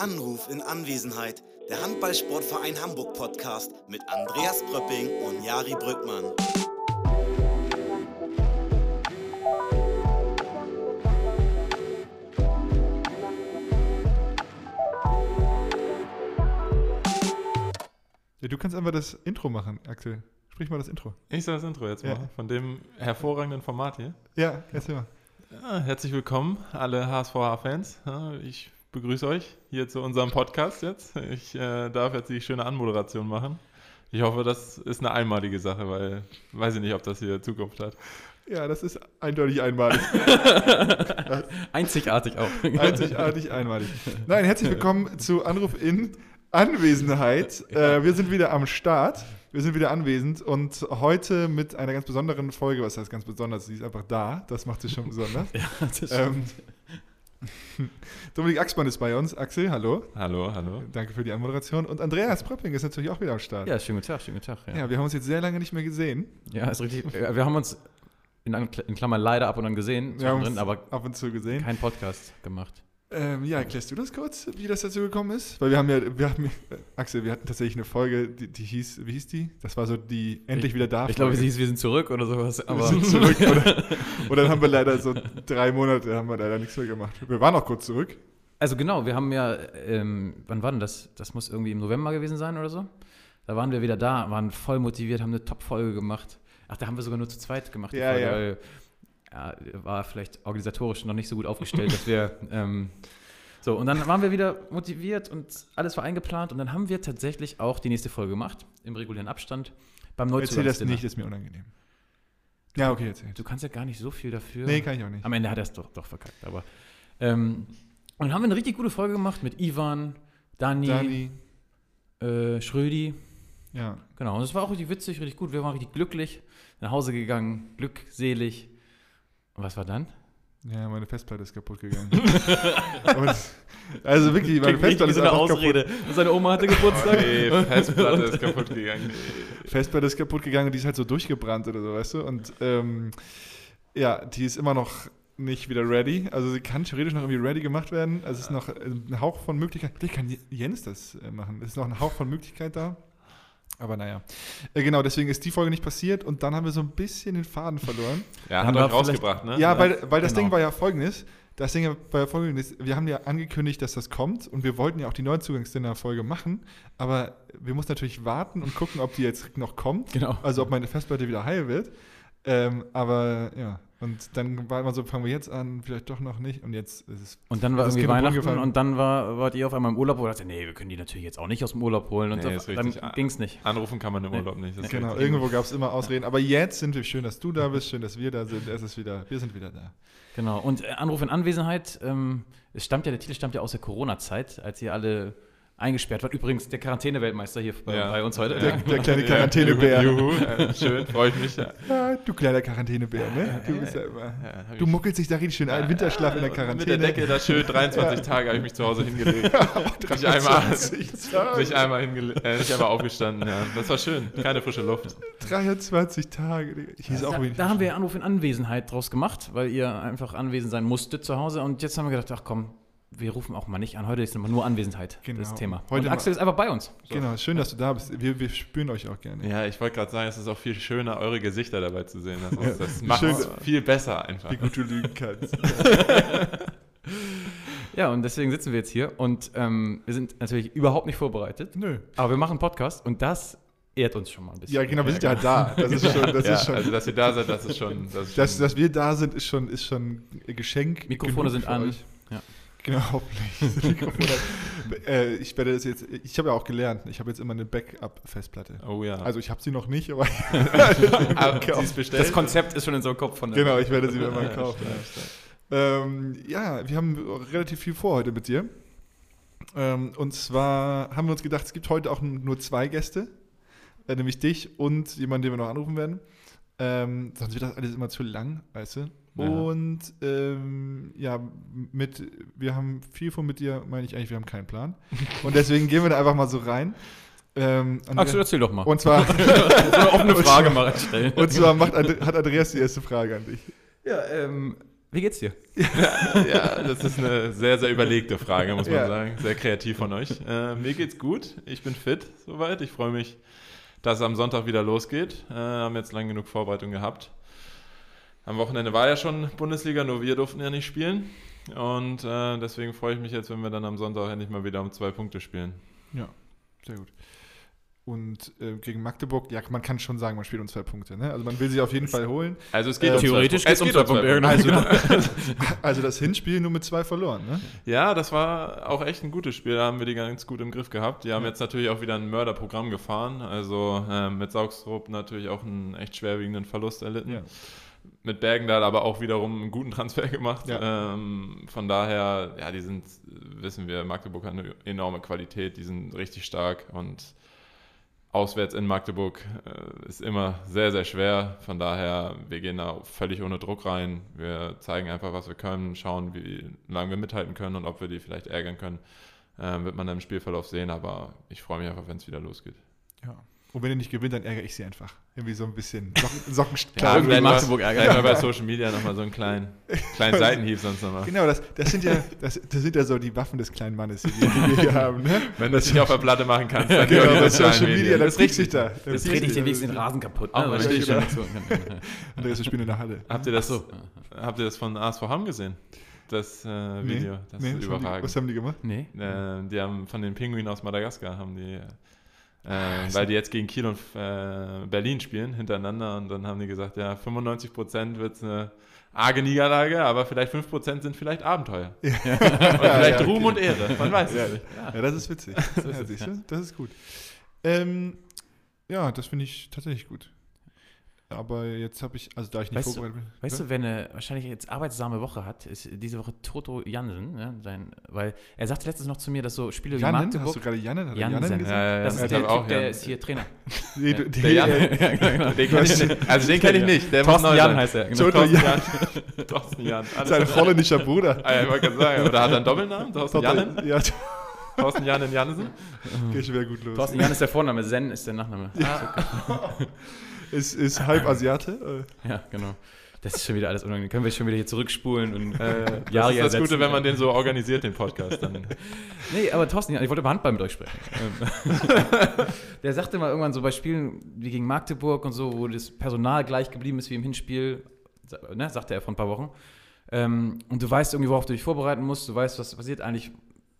Anruf in Anwesenheit. Der Handballsportverein Hamburg Podcast mit Andreas Pröpping und Jari Brückmann. Ja, du kannst einfach das Intro machen, Axel. Sprich mal das Intro. Ich soll das Intro jetzt Ja. machen, von dem hervorragenden Format hier. Ja, erzähl mal. Ja, herzlich willkommen, alle HSVH-Fans. Ich begrüße euch hier zu unserem Podcast jetzt. Ich äh, darf jetzt die schöne Anmoderation machen. Ich hoffe, das ist eine einmalige Sache, weil weiß ich nicht, ob das hier Zukunft hat. Ja, das ist eindeutig einmalig. Einzigartig auch. Einzigartig einmalig. Nein, herzlich willkommen zu Anruf in Anwesenheit. Äh, wir sind wieder am Start. Wir sind wieder anwesend und heute mit einer ganz besonderen Folge. Was heißt ganz besonders? Sie ist einfach da. Das macht sie schon besonders. ja, das Ähm, Dominik Axmann ist bei uns. Axel, hallo. Hallo, hallo. Danke für die Anmoderation. Und Andreas Pröpping ist natürlich auch wieder am Start. ja, schönen guten Tag, schönen guten Tag. Ja, Ja, wir haben uns jetzt sehr lange nicht mehr gesehen. ja ist richtig. Wir haben uns in, Klammern leider ab und an gesehen, uns zwischendrin, aber ab und zu gesehen. kein Podcast gemacht. Ähm, ja, erklärst du das kurz, wie das dazu gekommen ist? Weil wir haben ja, wir haben, äh, Axel, wir hatten tatsächlich eine Folge, die, die hieß, wie hieß die? Das war so die endlich wieder da. Ich glaube, sie hieß, wir sind zurück oder sowas. wir sind zurück. Oder, und dann haben wir leider so drei Monate, haben wir leider nichts mehr gemacht. Wir waren auch kurz zurück. also genau, wir haben ja, ähm, wann war denn das? Das muss irgendwie im November gewesen sein oder so. Da waren wir wieder da, waren voll motiviert, haben eine Top-Folge gemacht. Ach, da haben wir sogar nur zu zweit gemacht. die Ja, Folge, ja. Ja, war vielleicht organisatorisch noch nicht so gut aufgestellt, dass wir. Ähm, so, und dann waren wir wieder motiviert und alles war eingeplant und dann haben wir tatsächlich auch die nächste Folge gemacht, im regulären Abstand, beim Erzähl das nicht, ist mir unangenehm. Ja, okay, erzähl. Du kannst ja gar nicht so viel dafür. Nee, kann ich auch nicht. Am Ende hat er es doch, doch verkackt, aber. Ähm, und dann haben wir eine richtig gute Folge gemacht mit Ivan, Dani, Dani, Äh, Schrödi. ja. Genau, und es war auch richtig witzig, richtig gut. Wir waren richtig glücklich, nach Hause gegangen, glückselig. Und was war dann? Ja, meine Festplatte ist kaputt gegangen. Und, also wirklich, meine Klingt Festplatte ist so eine Ausrede. Und seine Oma hatte Geburtstag. Nee, Festplatte ist kaputt gegangen. kaputt. Festplatte ist kaputt gegangen und die ist halt so durchgebrannt oder so, weißt du? Und ähm, ja, die ist immer noch nicht wieder ready. Also sie kann theoretisch noch irgendwie ready gemacht werden. Also es ist noch ein Hauch von Möglichkeit. Vielleicht kann Jens das äh, machen. Es ist noch ein Hauch von Möglichkeit da. Aber naja. Äh, genau, deswegen ist die Folge nicht passiert und dann haben wir so ein bisschen den Faden verloren. Ja, Dann hat euch rausgebracht, ne? Ja, weil, weil das genau. Ding war ja folgendes. Das Ding war ja folgendes. Wir haben ja angekündigt, dass das kommt und wir wollten ja auch die Neuzugangsdinner-Folge machen, aber wir mussten natürlich warten und gucken, ob die jetzt noch kommt. Genau. Also ob meine Festplatte wieder heil wird. Ähm, aber ja, und dann war immer so, fangen wir jetzt an, vielleicht doch noch nicht und jetzt ist es. Und dann war irgendwie Weihnachten und dann war, wart ihr auf einmal im Urlaub und dachte, nee, wir können die natürlich jetzt auch nicht aus dem Urlaub holen. Und Nee, so, ist dann richtig. ging es nicht. Anrufen kann man im Urlaub nicht. das ist Genau, richtig. irgendwo gab es immer Ausreden. Aber jetzt sind wir schön, dass du da bist, schön, dass wir da sind. Es ist wieder, wir sind wieder da. Genau. Und äh, Anruf in Anwesenheit, ähm, es stammt ja, der Titel stammt ja aus der Corona-Zeit, als ihr alle eingesperrt wart. Übrigens, der Quarantäne-Weltmeister hier bei, Ja. bei uns heute. Der, der kleine Quarantänebär. Juhu, äh, schön, freue ich mich. Ja. Ja, du kleiner Quarantänebär, ne? Du bist ja immer. Du muckelst dich da richtig schön ein. Winterschlaf in der Mit Quarantäne. der Decke da schön 23 Tage habe ich mich zu Hause hingelegt. mich, einmal, 23 Tage. mich einmal hingelegt, äh, nicht einmal aufgestanden. Ja. Das war schön, keine frische Luft. 23 Tage. Ich hieß auch Da, da haben wir Anruf in Anwesenheit draus gemacht, weil ihr einfach anwesend sein musstet zu Hause. Und jetzt haben wir gedacht, ach komm, wir rufen auch mal nicht an. Heute ist immer nur Anwesenheit, Genau. das Thema. Heute und Axel ist einfach bei uns. Genau, schön, dass du da bist. Wir, wir spüren euch auch gerne. Ja, ich wollte gerade sagen, es ist auch viel schöner, eure Gesichter dabei zu sehen. Das, ist, das macht es viel besser einfach. Wie gut du lügen kannst. Ja, und deswegen sitzen wir jetzt hier. Und ähm, wir sind natürlich überhaupt nicht vorbereitet. Nö. Aber wir machen einen Podcast und das ehrt uns schon mal ein bisschen. Ja, genau, wir sind ja halt da. Das ist schon, das ja, ist schon. also, dass ihr da seid, das ist schon. Das ist dass, schon dass wir da sind, ist schon, ist schon ein Geschenk. Mikrofone genug sind für an. euch. Ja. Genau, hoffentlich. Äh, ich werde das jetzt, ich habe ja auch gelernt, ich habe jetzt immer eine Backup-Festplatte. oh ja. Also ich habe sie noch nicht, aber Aber sie ist bestellt. Das Konzept ist schon in so einem Kopf von der genau, ich werde sie mir mal Ja, kaufen. stark. Ähm, ja, wir haben relativ viel vor heute mit dir. Ähm, und zwar haben wir uns gedacht, es gibt heute auch nur zwei Gäste, äh, nämlich dich und jemanden, den wir noch anrufen werden. Ähm, sonst wird das alles immer zu lang, weißt du? Ja. Und ähm, ja, mit, wir haben viel vor mit dir, meine ich eigentlich, wir haben keinen Plan. Und deswegen gehen wir da einfach mal so rein. Ähm, und, Axel, erzähl doch mal. und zwar, so eine offene Frage mal stellen. und zwar macht, hat Andreas die erste Frage an dich. Ja, ähm, Wie geht's dir? ja, das ist eine sehr, sehr überlegte Frage, muss man Ja. sagen. Sehr kreativ von euch. Äh, mir geht's gut. Ich bin fit soweit. Ich freue mich, dass es am Sonntag wieder losgeht. Äh, haben jetzt lang genug Vorbereitung gehabt. Am Wochenende war ja schon Bundesliga, nur wir durften ja nicht spielen. Und äh, deswegen freue ich mich jetzt, wenn wir dann am Sonntag endlich mal wieder um zwei Punkte spielen. Ja, sehr gut. Und äh, gegen Magdeburg, ja, man kann schon sagen, man spielt um zwei Punkte. Ne? Also man will sie auf jeden Fall holen. Also es geht Äh, um theoretisch zwei, es geht um zwei Punkte. Also, also das Hinspiel nur mit zwei verloren. Ne? Ja, das war auch echt ein gutes Spiel. Da haben wir die ganz gut im Griff gehabt. Die haben jetzt natürlich auch wieder ein Mörderprogramm gefahren. Also ähm, mit Saugstrup natürlich auch einen echt schwerwiegenden Verlust erlitten. Ja. Mit Bergendal aber auch wiederum einen guten Transfer gemacht. Ja. Ähm, von daher, ja, die sind, wissen wir, Magdeburg hat eine enorme Qualität. Die sind richtig stark und auswärts in Magdeburg äh, ist immer sehr, sehr schwer. Von daher, wir gehen da völlig ohne Druck rein. Wir zeigen einfach, was wir können, schauen, wie lange wir mithalten können und ob wir die vielleicht ärgern können. Ähm, wird man dann im Spielverlauf sehen, aber ich freue mich einfach, wenn es wieder losgeht. Ja. Und wenn ihr nicht gewinnt, dann ärgere ich sie einfach. Irgendwie so ein bisschen Socken, Socken Ja, irgendwie vielleicht Magdeburg vielleicht mal bei Social Media nochmal so einen kleinen, kleinen Seitenhieb sonst nochmal. Genau, das, das, sind ja, das, das sind ja so die Waffen des kleinen Mannes, die, wir- hier haben. Ne? Wenn du es nicht auf der Platte machen kannst, dann Genau, bei Social Media, Medien. da Das du richtig. da. Jetzt Das trete ich den wenigstens den Rasen kaputt. Ne? richtig, Weil ich ja. schon Andreas, wir spielen in der Halle. Habt ihr das, so. habt ihr das von ASV Hamm gesehen? Das äh, Video. Das nee, ist was haben die- überragend. Was haben die gemacht? Nee. Äh, die haben von den Pinguinen aus Madagaskar haben die, Ah, äh, weil die jetzt gegen Kiel und äh, Berlin spielen hintereinander und dann haben die gesagt, ja 95 Prozent wird es eine arge Niederlage, aber vielleicht 5 Prozent sind vielleicht Abenteuer. Und vielleicht ja, Ruhm okay. und Ehre, man weiß Ja, es nicht. ja, das ist witzig. Ja, siehst du? Das ist gut. Ähm, ja, das finde ich tatsächlich gut. Aber jetzt habe ich, also da ich nicht Weißt vorbereitet bin. Weißt du, wer eine wahrscheinlich jetzt arbeitsame Woche hat, ist diese Woche Toto Jansen. Ne? Sein, weil er sagte letztens noch zu mir, dass so Spiele wie Jannen? Magdeburg. Hast du gerade Jannen? Hat er Jansen. Jannen gesagt? Ja, ja, das ja, ist der hab Typ, der Jan- ist hier Trainer. Nee, du- Der Jan- ja. Den nicht. Also den kenne ich nicht. Der Thorsten Jan sein. heißt er. Genau. Toto Thorsten Jan, Jan. Thorsten Jan. Sein holländischer Bruder. Ah, ja, ich wollte gerade sagen, oder hat er einen Doppelnamen? Thorsten Jannen? Ja, Thorsten Jannen Jansen? geht schon wieder gut los. Thorsten Jan ist der Vorname, Zen ist der Nachname. Ist, ist halb Asiate. äh, Ja, genau. Das ist schon wieder alles unangenehm. Können wir schon wieder hier zurückspulen und Äh, äh, das Jahre ist das ersetzen. Gute, wenn man den so organisiert, den Podcast. Dann. Nee, aber Thorsten, ich wollte über Handball mit euch sprechen. Ähm, der sagte mal irgendwann so bei Spielen wie gegen Magdeburg und so, wo das Personal gleich geblieben ist wie im Hinspiel, ne, sagte er vor ein paar Wochen. Ähm, und du weißt irgendwie, worauf du dich vorbereiten musst, du weißt, was passiert eigentlich,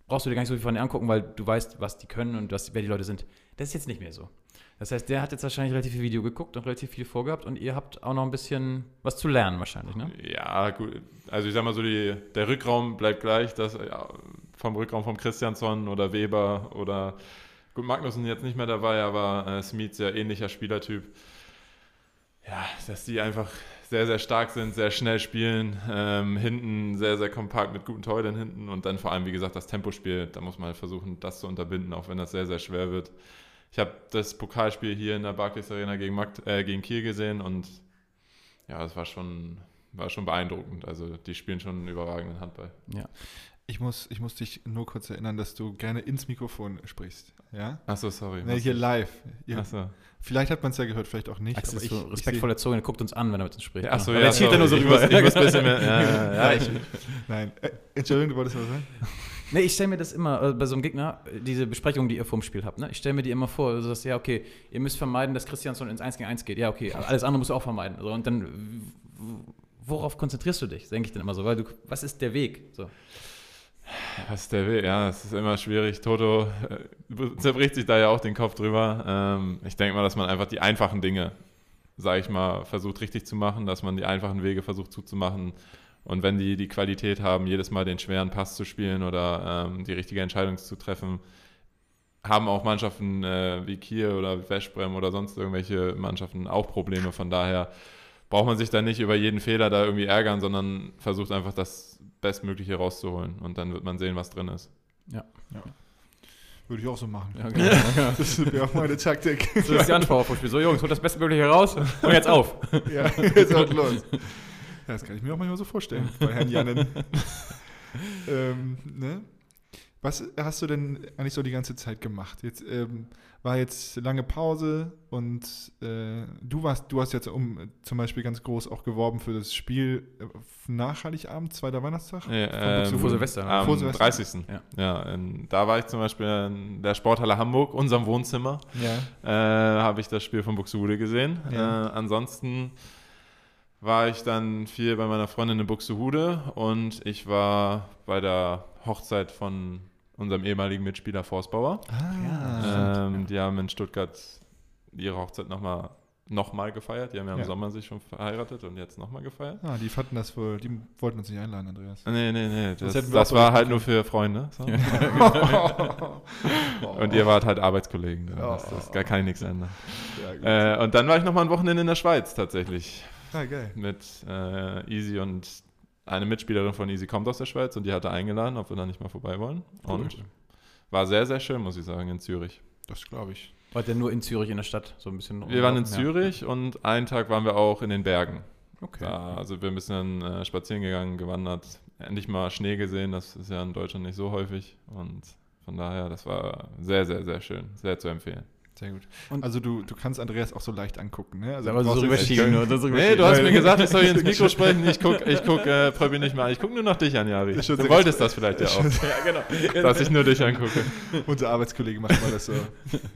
brauchst du dir gar nicht so viel von denen angucken, weil du weißt, was die können und was, wer die Leute sind. Das ist jetzt nicht mehr so. Das heißt, der hat jetzt wahrscheinlich relativ viel Video geguckt und relativ viel vorgehabt und ihr habt auch noch ein bisschen was zu lernen wahrscheinlich, ne? Ja, gut. Also ich sag mal so, die, der Rückraum bleibt gleich. Das, ja, vom Rückraum vom Christiansson oder Weber oder gut, Magnussen jetzt nicht mehr dabei, aber äh, Smith sehr ähnlicher Spielertyp. Ja, dass die einfach sehr, sehr stark sind, sehr schnell spielen, ähm, hinten sehr, sehr kompakt mit guten Torhütern hinten und dann vor allem, wie gesagt, das Tempospiel, da muss man halt versuchen, das zu unterbinden, auch wenn das sehr, sehr schwer wird. Ich habe das Pokalspiel hier in der Barclays Arena gegen, Magd äh, gegen Kiel gesehen und ja, das war schon, war schon beeindruckend. Also die spielen schon einen überragenden Handball. Ich muss, ich muss dich nur kurz erinnern, dass du gerne ins Mikrofon sprichst. Ja? Achso, sorry. Nee, hier live. Ihr, Achso. Vielleicht hat man es ja gehört, vielleicht auch nicht. Axel aber ist ich, so ich respektvoll erzogen, er guckt uns an, wenn er mit uns spricht. Achso, ja, er zielt dann nur so sorry. rüber. Ich muss, ich muss ein bisschen mehr. Ja, ja, ja, ich, Nein. Äh, Entschuldigung, du wolltest was sagen? Nee, ich stelle mir das immer äh, bei so einem Gegner, äh, diese Besprechung, die ihr vorm Spiel habt, ne? ich stelle mir die immer vor, also dass, ja, okay, ihr müsst vermeiden, dass Christiansson ins 1 gegen 1 geht. Ja, okay, alles andere musst du auch vermeiden. So, und dann, worauf konzentrierst du dich, denke ich dann immer so, weil du, was ist der Weg? So. was der will, ja, es ist immer schwierig. Toto äh, zerbricht sich da ja auch den Kopf drüber. Ähm, ich denke mal, dass man einfach die einfachen Dinge, sage ich mal, versucht richtig zu machen, dass man die einfachen Wege versucht zuzumachen. Und wenn die die Qualität haben, jedes Mal den schweren Pass zu spielen oder ähm, die richtige Entscheidung zu treffen, haben auch Mannschaften äh, wie Kiel oder Westbrem oder sonst irgendwelche Mannschaften auch Probleme. Von daher braucht man sich da nicht über jeden Fehler da irgendwie ärgern, sondern versucht einfach das Bestmögliche rauszuholen. Und dann wird man sehen, was drin ist. Würde ich auch so machen. Ja, genau. Das wäre auch meine Taktik. So ist die Antwort vom Spiel. So, Jungs, holt das Bestmögliche raus und jetzt auf. ja, jetzt auch los. Ja, das kann ich mir auch manchmal so vorstellen bei Herrn Jannen. ähm, ne? Was hast du denn eigentlich so die ganze Zeit gemacht? Jetzt ähm, war jetzt lange Pause und äh, du warst, du hast jetzt um äh, zum Beispiel ganz groß auch geworben für das Spiel äh, nach Heiligabend, zweiter Weihnachtstag. Ja, Von Buxtehude. Vor Silvester. Am Vor Silvester. 30. Ja. Ja, in, da war ich zum Beispiel in der Sporthalle Hamburg, unserem Wohnzimmer, Ja. äh, habe ich das Spiel von Buxtehude gesehen. Ja. Äh, ansonsten war ich dann viel bei meiner Freundin in Buxtehude und ich war bei der Hochzeit von unserem ehemaligen Mitspieler Forstbauer. Ah, Ähm, Die haben in Stuttgart ihre Hochzeit nochmal noch mal gefeiert. Die haben ja im Ja. Sommer sich schon verheiratet und jetzt nochmal gefeiert. ah, die fanden das wohl, die wollten uns nicht einladen, Andreas. Nee, nee, nee. Das, das, auch war halt nur für Freunde. So. Und ihr wart halt Arbeitskollegen. Da Oh. ist das, da kann ich nichts ändern. Ja. Äh, und dann war ich nochmal ein Wochenende in der Schweiz tatsächlich. Ah, geil. Mit äh, Easy und eine Mitspielerin von Easy kommt aus der Schweiz und die hatte eingeladen, ob wir da nicht mal vorbei wollen. Und war sehr, sehr schön, muss ich sagen, in Zürich. Das glaube ich. Wart ihr nur in Zürich in der Stadt? So ein bisschen Wir waren in rumlaufen? Zürich und einen Tag waren wir auch in den Bergen. Ja. Okay. Da, also wir ein bisschen äh, spazieren gegangen, gewandert, endlich mal Schnee gesehen, das ist ja in Deutschland nicht so häufig und von daher, das war sehr, sehr, sehr schön, sehr zu empfehlen. Sehr gut. Und- also du, du kannst Andreas auch so leicht angucken, ne? Also Aber du so rüberschieben nur. Das Nee, du hast mir gesagt, ich soll hier ins Mikro sprechen, ich guck, ich guck äh, Pröbi nicht mehr an, ich guck nur noch dich an, Jari. Schon Du wolltest das vielleicht ja auch, ja, genau. dass ich nur dich angucke. Unser Arbeitskollege macht mal das so.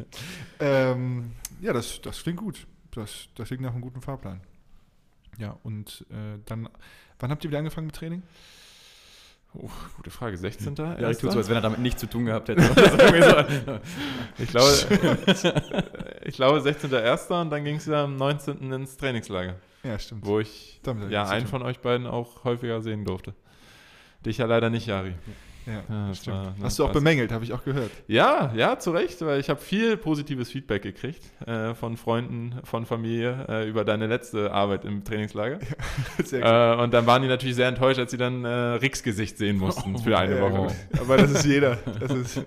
ähm, ja, das, das klingt gut. Das, das klingt nach einem guten Fahrplan. Ja, und äh, dann, wann habt ihr wieder angefangen mit Training? Uh, gute Frage, 16. Ja, ich tue so, Erster? als wenn er damit nichts zu tun gehabt hätte. Ich glaube, ich glaube 16.01. und dann ging es ja am 19. ins Trainingslager, Ja, stimmt. wo ich Damit ja einen von euch beiden auch häufiger sehen durfte. Dich ja leider nicht, Jari. Ja, Ja, das stimmt. war- ne, Hast du auch was- bemängelt, habe ich auch gehört. Ja, ja, zu Recht, weil ich habe viel positives Feedback gekriegt äh, von Freunden, von Familie äh, über deine letzte Arbeit im Trainingslager. Sehr gut. Äh, und dann waren die natürlich sehr enttäuscht, als sie dann äh, Ricks Gesicht sehen mussten für eine Ja, Woche. gut. Aber das ist jeder. Das ist,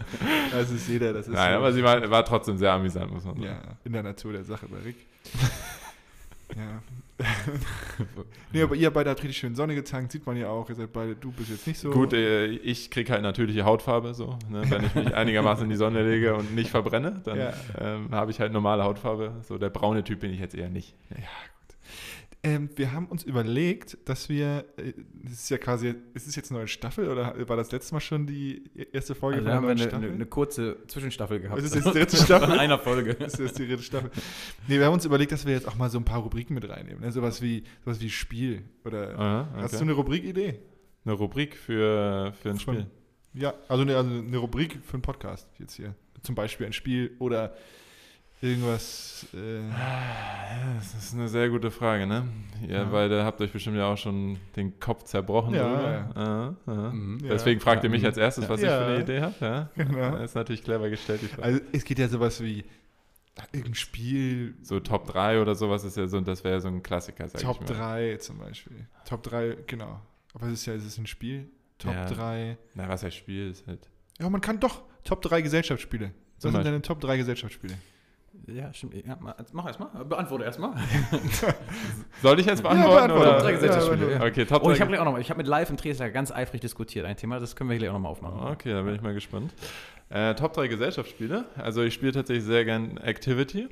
das ist jeder. Das ist Nein, so. aber sie war, war trotzdem sehr amüsant, muss man sagen. Ja, in der Natur der Sache bei Rick. ja. nee, aber ihr beide habt richtig schön Sonne getankt, sieht man ja auch. Ihr seid beide, du bist jetzt nicht so. Gut, äh, ich kriege halt natürliche Hautfarbe, so, ne? wenn ich mich einigermaßen in die Sonne lege und nicht verbrenne, dann Ja. ähm, habe ich halt normale Hautfarbe. So der braune Typ bin ich jetzt eher nicht. Ähm, wir haben uns überlegt, dass wir, äh, das ist ja quasi, ist es jetzt eine neue Staffel oder war das letzte Mal schon die erste Folge Also von haben wir der neuen eine, eine, Staffel? eine kurze Zwischenstaffel gehabt. Ist jetzt die dritte Staffel? Von einer Folge. Das ist jetzt die dritte Staffel. Nee, wir haben uns überlegt, dass wir jetzt auch mal so ein paar Rubriken mit reinnehmen. Ne? Sowas, wie, sowas wie Spiel. Oder Aha, hast okay. du eine Rubrikidee? eine Rubrik für, für ein Von- Spiel? Ja, also eine, also eine Rubrik für einen Podcast jetzt hier. Zum Beispiel ein Spiel oder irgendwas. Äh, Ja, das ist eine sehr gute Frage, ne? Ihr Ja. beide habt euch bestimmt ja auch schon den Kopf zerbrochen Ja, drüber. Aha, aha. Mhm. Ja. Deswegen fragt ihr mich Ja. als erstes, was Ja. ich für eine Idee habe. Ja? Genau. Das ist natürlich clever gestellt, also es geht ja sowas wie irgendein Spiel, so Top 3 oder sowas ist ja so, das wäre ja so ein Klassiker, sag Top ich mal. 3 zum Beispiel. Top 3, genau. Aber es ist ja, es ist ein Spiel. Top Ja. 3. Na, was heißt Spiel ist halt. Ja, man kann doch Top 3 Gesellschaftsspiele. Was sind deine Top 3 Gesellschaftsspiele? Ja, stimmt. Ja, ma- mach erstmal. Beantworte erstmal. Soll ich jetzt beantworten? beantworte. oder? Top drei Gesellschaftsspiele, ja. Okay, Top Oh, 3. ich habe gleich auch noch, ich habe mit Live im Trainingslager ganz eifrig diskutiert. Ein Thema, das können wir gleich auch nochmal aufmachen. Okay, da bin ich mal gespannt. Äh, Top 3 Gesellschaftsspiele. Also ich spiele tatsächlich sehr gern Activity.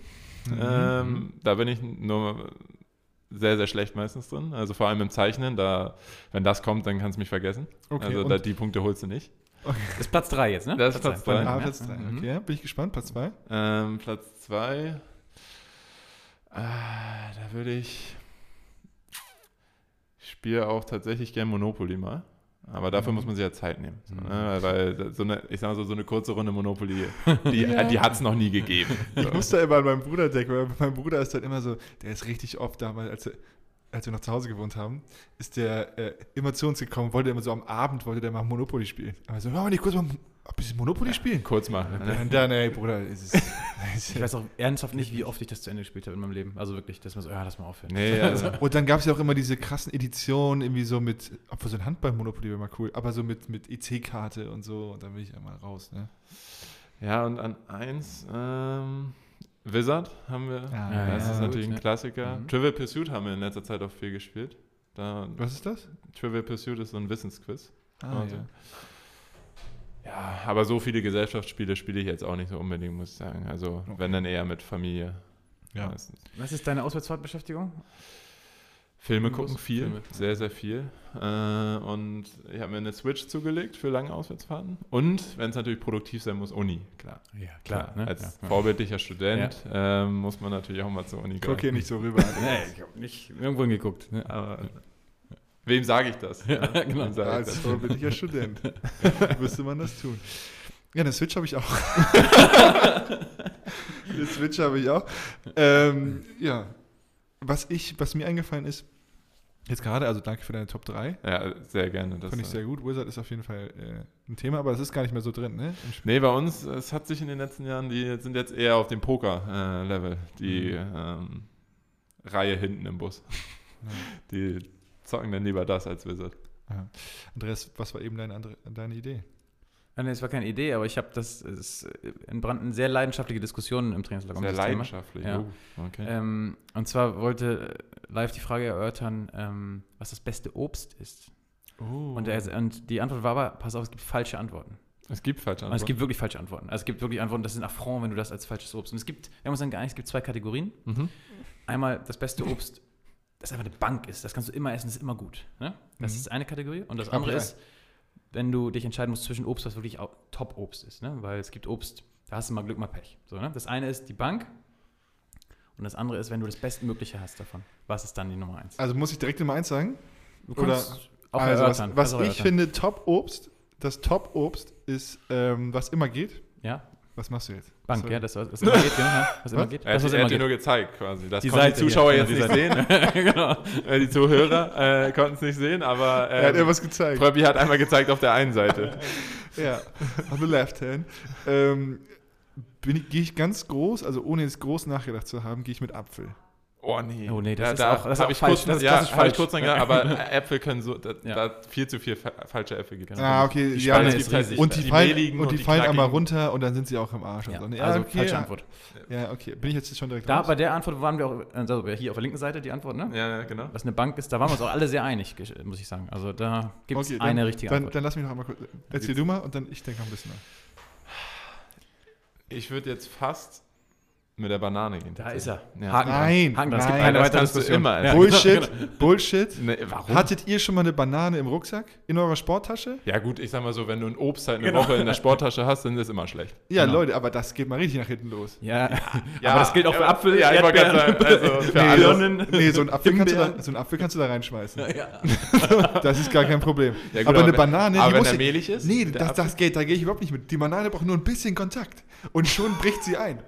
Mhm. Ähm, da bin ich nur sehr, sehr schlecht meistens drin. Also vor allem im Zeichnen, da, wenn das kommt, dann kannst du mich vergessen. Okay, also da, die Punkte holst du nicht. Das ist Platz 3 jetzt, ne? Das ist Platz drei. drei. Ah, Ja. Platz 3. Mhm. Okay, ja, bin ich gespannt. Platz 2. Ähm, Platz 2. Ah, da würde ich. Ich spiele auch tatsächlich gern Monopoly mal. Aber dafür Mhm. muss man sich ja Zeit nehmen. So, Mhm. ne? Weil so eine, ich sag mal so, so eine kurze Runde Monopoly, die, die hat es noch nie gegeben. So. Ich muss da immer an meinen Bruder denken, weil mein Bruder ist dann immer so, der ist richtig oft damals, als, er- als wir noch zu Hause gewohnt haben, ist der äh, immer zu uns gekommen, wollte immer so am Abend, wollte der mal Monopoly spielen. Aber so, wollen wir nicht kurz mal ein bisschen Monopoly spielen? Kurz machen. Ja, Ne? Und dann, ey, Bruder, ist es. Ich weiß auch ernsthaft nicht, wie oft ich das zu Ende gespielt habe in meinem Leben. Also wirklich, dass man so, ja, lass mal aufhören. Nee, also, Und dann gab es ja auch immer diese krassen Editionen, irgendwie so mit, obwohl so ein Handball-Monopoly wäre mal cool, aber so mit, mit EC-Karte und so, und dann will ich einmal raus, ne? ja, und an eins, ähm, Wizard haben wir. Ja, Ja, das ja, ist gut, natürlich ein ja. Klassiker. Mhm. Trivial Pursuit haben wir in letzter Zeit auch viel gespielt. Da, Was ist das? Trivial Pursuit ist so ein Wissensquiz. Ah, Also, ja. Ja, aber so viele Gesellschaftsspiele spiele ich jetzt auch nicht so unbedingt, muss ich sagen. Also, Okay. wenn dann eher mit Familie. Ja. meistens. Was ist deine Auswärtsfahrtbeschäftigung? Filme gucken viel, Filme. sehr, sehr viel. Äh, und ich habe mir eine Switch zugelegt für lange Auswärtsfahrten. Und, wenn es natürlich produktiv sein muss, Uni, klar. Ja, Klar, ne? als ja. vorbildlicher Student ähm, muss man natürlich auch mal zur Uni Guck hier gehen. nicht so rüber. Nee, ich habe nicht irgendwo hingeguckt. Ne? Aber wem sage ich das? Ja, genau. Ich Als vorbildlicher Student müsste man das tun. Ja, eine Switch habe ich auch. eine Switch habe ich auch. Ähm, ja, was, ich, was mir eingefallen ist, jetzt gerade, also danke für deine Top 3. Ja, sehr gerne. Das, Fand ich äh, sehr gut. Wizard ist auf jeden Fall äh, ein Thema, aber es ist gar nicht mehr so drin, ne? Nee, bei uns, es hat sich in den letzten Jahren, die sind jetzt eher auf dem Poker-Level, die Mhm. ähm, Reihe hinten im Bus. Ja. Die zocken dann lieber das als Wizard. Ja. Andreas, was war eben deine, andere, deine Idee? Ah, nee, es war keine Idee, aber ich habe das, es entbrannten sehr leidenschaftliche Diskussionen im Trainingslager Sehr leidenschaftlich. Ja. Oh, okay. Ähm, und zwar wollte live die Frage erörtern, ähm, was das beste Obst ist. Oh. Und, er, und die Antwort war aber, pass auf, es gibt falsche Antworten. es gibt falsche Und Antworten. es gibt wirklich falsche Antworten. Also es gibt wirklich Antworten, das ist ein Affront, wenn du das als falsches Obst. Und es gibt, wir haben uns dann geeinigt, es gibt zwei Kategorien. mhm. Einmal das beste Obst, das einfach eine Bank ist. Das kannst du immer essen, das ist immer gut. Ne? Das Mhm. ist eine Kategorie. Und das andere ist, wenn du dich entscheiden musst zwischen Obst, was wirklich Top-Obst ist. Ne? Weil es gibt Obst, da hast du mal Glück, mal Pech. So, ne? Das eine ist die Bank. Und das andere ist, wenn du das Bestmögliche hast davon. Was ist dann die Nummer eins? Also muss ich direkt Nummer eins sagen? Du oder- auch also was, erörtern. was kannst auch ich erörtern. finde, Top-Obst, das Top-Obst ist, ähm, was immer geht. Ja, Was machst du jetzt? Bank, Sorry. ja, das was immer geht. Genau, was immer Was? geht. Er Das, hat, was er hat dir nur gezeigt quasi. Das Die konnten Seite die Zuschauer hier, jetzt die nicht sehen. genau. Äh, die Zuhörer äh, konnten es nicht sehen, aber er hat ähm, irgendwas gezeigt. Fröppi hat einmal gezeigt auf der einen Seite. Ja, on the left hand. Ähm, gehe ich ganz groß, also ohne jetzt groß nachgedacht zu haben, gehe ich mit Apfel. Oh nee. Oh nee, das da, ist da auch- das ist hab auch ich falsch. Kurz, Das ist ja, falsch. kurz dran gedacht, aber Äpfel können so, da, Ja. da viel zu viel fa falsche Äpfel gegessen. Ah, okay, Die ja, ist gibt- riesig. und die, Die fallen, und und die die fallen einmal runter und dann sind sie auch im Arsch. Ja, und so. ne? also okay, falsche ja. Antwort. Ja, okay. Bin ich jetzt schon direkt Da raus? bei der Antwort waren wir auch, also hier auf der linken Seite die Antwort, ne? Ja, ja, genau. Was eine Bank ist, da waren wir uns auch alle sehr einig, muss ich sagen. Also da gibt es Okay, dann, eine richtige dann, Antwort. dann lass mich noch einmal kurz. Erzähl du mal und dann ich denke noch ein bisschen nach. Ich würde jetzt fast mit der Banane gehen. da ist er. Ja. Haken. Nein, Haken nein, eine das kannst du immer. Ja, Bullshit, genau. Bullshit. Nee, warum? Hattet ihr schon mal eine Banane im Rucksack? In eurer Sporttasche? ja gut, ich sag mal so, wenn du ein Obst halt eine Genau. Woche in der Sporttasche hast, dann ist es immer schlecht. Ja, Genau. Leute, aber das geht mal richtig nach hinten los. Ja, aber das gilt auch für Apfel, Ja, ich wollte gerade Erdbeeren. sagen, also für Nee, alles. Birnen. Nee, so einen Apfel, kannst du da, so einen Apfel kannst du da reinschmeißen. Ja. Das ist gar kein Problem. Ja, gut, aber eine wenn- Banane, aber die wenn muss er ja- mehlig ist? Nee, der das, das geht, da gehe ich überhaupt nicht mit. Die Banane braucht nur ein bisschen Kontakt. Und schon bricht sie ein.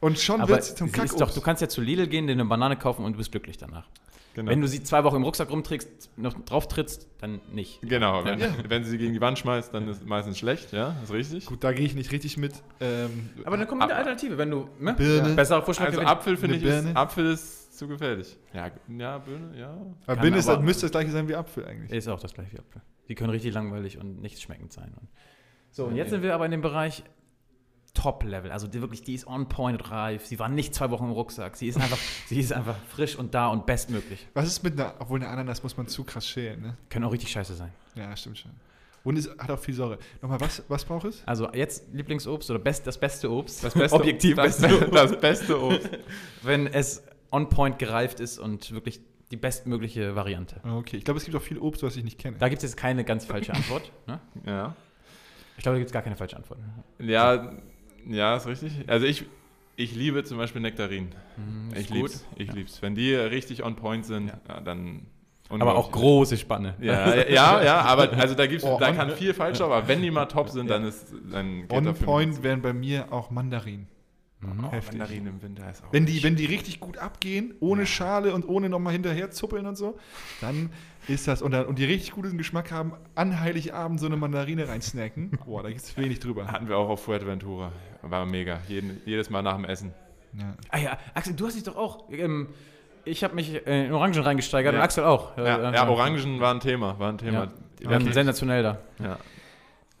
Und schon Aber wird sie zum Kackobst. doch, du kannst ja zu Lidl gehen, dir eine Banane kaufen und du bist glücklich danach. Genau. Wenn du sie zwei Wochen im Rucksack rumträgst, noch drauf trittst, dann nicht. genau, wenn, Ja. wenn sie sie gegen die Wand schmeißt, dann ist es meistens schlecht, ja, ist richtig. Gut, da gehe ich nicht richtig mit. Ähm, Aber dann kommt eine Alternative, wenn du ne? Birne. besserer Vorschlag Also. Apfel finde ich, ist? Apfel ist zu gefährlich. Ja, ja, Birne, ja. aber Birne ist, aber- müsste das gleiche sein wie Apfel eigentlich. Ist auch das gleiche wie Apfel. Die können richtig langweilig und nicht schmeckend sein. Und so, und jetzt sind wir aber in dem Bereich Top-Level. Also die wirklich, die ist on point und reif. Sie war nicht zwei Wochen im Rucksack. Sie ist einfach, sie ist einfach frisch und da und bestmöglich. Was ist mit einer, obwohl eine Ananas muss man zu krass schälen, ne? Können auch richtig scheiße sein. Ja, stimmt schon. Und es hat auch viel Säure. Nochmal, was, was braucht es? Also jetzt Lieblingsobst oder best, das beste Obst. Das beste, Objektiv das, beste Obst. das beste Obst. Wenn es on point gereift ist und wirklich die bestmögliche Variante. Okay, ich glaube, es gibt auch viel Obst, was ich nicht kenne. Da gibt es jetzt keine ganz falsche Antwort. Ne? Ja. Ich glaube, da gibt es gar keine falsche Antwort. Ja, ja, ist richtig. Also ich, ich liebe zum Beispiel Nektarinen. Mhm, Ich lieb's. Ich lieb's. Wenn die richtig on point sind, Ja. ja. dann. Aber auch große Spanne. Ja, ja, ja, ja, aber also da gibt's, Oh, da kann viel falsch, aber wenn die mal top sind, dann ist dann geht On point wären bei mir auch Mandarinen. Mhm. Oh, Heftig. Mandarinen im Winter ist auch. Wenn die, wenn die richtig gut abgehen, ohne Schale und ohne nochmal hinterher zuppeln und so, dann ist das, und, dann, und die richtig guten Geschmack haben, an Heiligabend so eine Mandarine reinsnacken. Boah, da gibt es wenig drüber. hatten wir auch auf Fuerteventura. War mega. Jeden, jedes Mal nach dem Essen. Ja. Ah ja, Axel, du hast dich doch auch. Ähm, ich habe mich äh, in Orangen reingesteigert Ja. und Axel auch. Äh, Ja, äh, ja, Orangen war ein Thema. War ein Thema. Ja. Okay. sensationell da. Ja.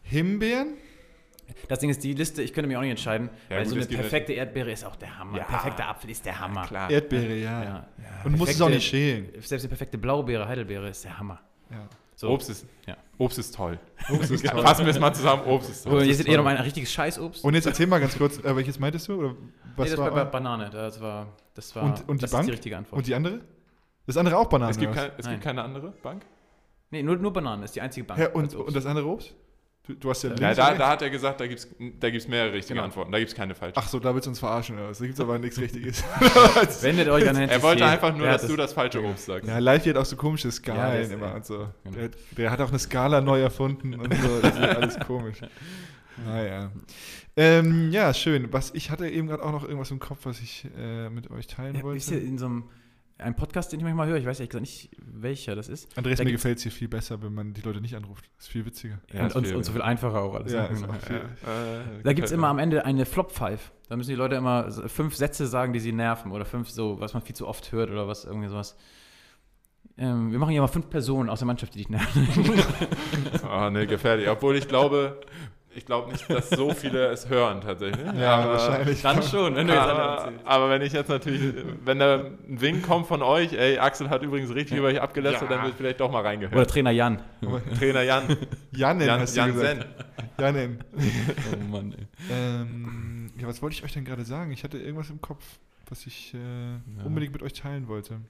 Himbeeren? Das Ding ist, die Liste, ich könnte mich auch nicht entscheiden, Ja, weil gut, so eine perfekte Erdbeere ist auch der Hammer. Ja. Perfekter Apfel ist der Hammer. Klar. Erdbeere, ja. Ja. Und du musst es auch nicht schälen. Selbst eine perfekte Blaubeere, Heidelbeere ist der Hammer. Ja. So. Obst ist, Ja. Obst ist toll. Obst ist toll. Fassen wir es mal zusammen, Obst ist toll. hier ist seht ihr noch mal ein richtiges Scheißobst. Und jetzt erzähl mal ganz kurz, äh, welches meintest du? Oder was nee, das war war Banane. Das war, das war Und- und die das Bank? ist die richtige Antwort. Und die andere? Das andere auch Bananen? Es, gibt, kein, es gibt keine andere Bank? nee, nur, nur Banane ist die einzige Bank. Als und, Obst. und das andere Obst? Du, du hast ja, Ja, Ja, links da, da hat er gesagt, da gibt es da gibt's mehrere richtige Genau. Antworten. Da gibt es keine falschen. Ach so, da willst du uns verarschen oder was? Da gibt es aber nichts Richtiges. Wendet euch an Herrn er wollte einfach nur, Der dass hat du das- das falsche Obst sagst. ja, Live hat auch so komische Ja, Skalen ist- immer ja. und so. Genau. Der, der hat auch eine Skala neu erfunden und so. Das ist alles komisch. Naja. Ähm, ja, schön. Was, ich hatte eben gerade auch noch irgendwas im Kopf, was ich äh, mit euch teilen Ja, wisst ihr, wollte. in so einem ein Podcast, den ich manchmal höre, ich weiß ehrlich gesagt nicht, welcher das ist. Andreas, da mir gefällt es hier viel besser, wenn man die Leute nicht anruft. Ist viel witziger. Ja, und, ist und, viel- und so viel einfacher auch alles. Ja, ne? auch. Äh, Da gibt es immer am Ende eine Flop Five. Da müssen die Leute immer fünf Sätze sagen, die sie nerven oder fünf so, was man viel zu oft hört oder was irgendwie sowas. Ähm, wir machen hier mal fünf Personen aus der Mannschaft, die dich nerven. Oh, nee, gefährlich. Obwohl ich glaube, ich glaube nicht, dass so viele es hören tatsächlich. Ja, Aber- wahrscheinlich. Dann schon, wenn du jetzt alle Aber, aber wenn ich jetzt natürlich, wenn da ein Wink kommt von euch, ey, Axel hat übrigens richtig über euch abgelästert, Ja. dann wird vielleicht doch mal Oder reingehört. Trainer Jan. Trainer Jan, Jannen, Jan, hast du Jan gesagt. Sen. Jannen. Oh Mann, ey. Ähm, ja, was wollte ich euch denn gerade sagen? Ich hatte irgendwas im Kopf, was ich äh, unbedingt mit euch teilen wollte.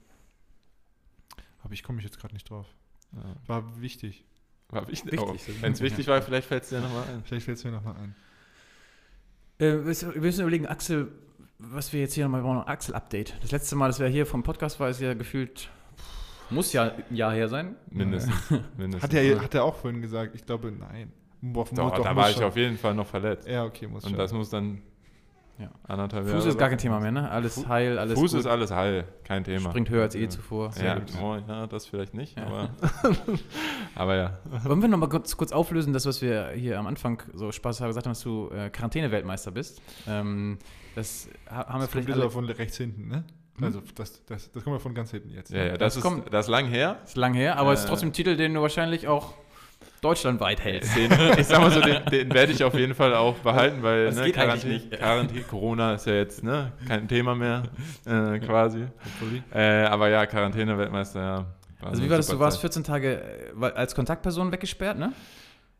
Aber ich komme mich jetzt gerade nicht drauf. Ja, War wichtig. War wichtig. Wichtig, Oh, Wenn es wichtig war, vielleicht fällt es dir nochmal ein. Vielleicht fällt es mir nochmal ein. Äh, wir müssen überlegen, Axel, was wir jetzt hier nochmal brauchen, Axel-Update. Das letzte Mal, dass wir hier vom Podcast war, ist ja gefühlt, muss ja ein Jahr her sein. Mindestens. mindestens. Hat er, hat er auch vorhin gesagt? Ich glaube, nein. Boah, doch, muss- da war ich schon. auf jeden Fall noch verletzt. Ja, okay, muss Und schon. das muss dann Ja. anderthalb Fuß Jahre ist gar kein. Thema mehr, ne? Alles Fu- heil, alles Fuß gut. ist alles heil, kein Thema. Springt höher als eh Ja. zuvor. Ja, oh, ja, das vielleicht nicht, Ja. aber, aber ja. Wollen wir noch mal kurz, kurz auflösen, das, was wir hier am Anfang so Spaß haben gesagt haben, dass du äh, Quarantäne-Weltmeister bist? Ähm, das ha- haben wir das kommt vielleicht alle, aber von rechts hinten, ne? Hm? Also, das, das, das kommt ja von ganz hinten jetzt. Ja, ja, Das das, ist, kommt- das ist lang her. ist lang her, aber es ist Äh. trotzdem ein Titel, den du wahrscheinlich auch deutschlandweit hältst. Den, ich sag mal so, den, den werde ich auf jeden Fall auch behalten, weil Das ne, Quarantäne. Quarantäne, Corona ist ja jetzt ne, kein Thema mehr, äh, quasi. Äh, aber ja, Quarantäne-Weltmeister, ja. Also wie war das? Du warst Zeit. 14 Tage äh, als Kontaktperson weggesperrt, ne?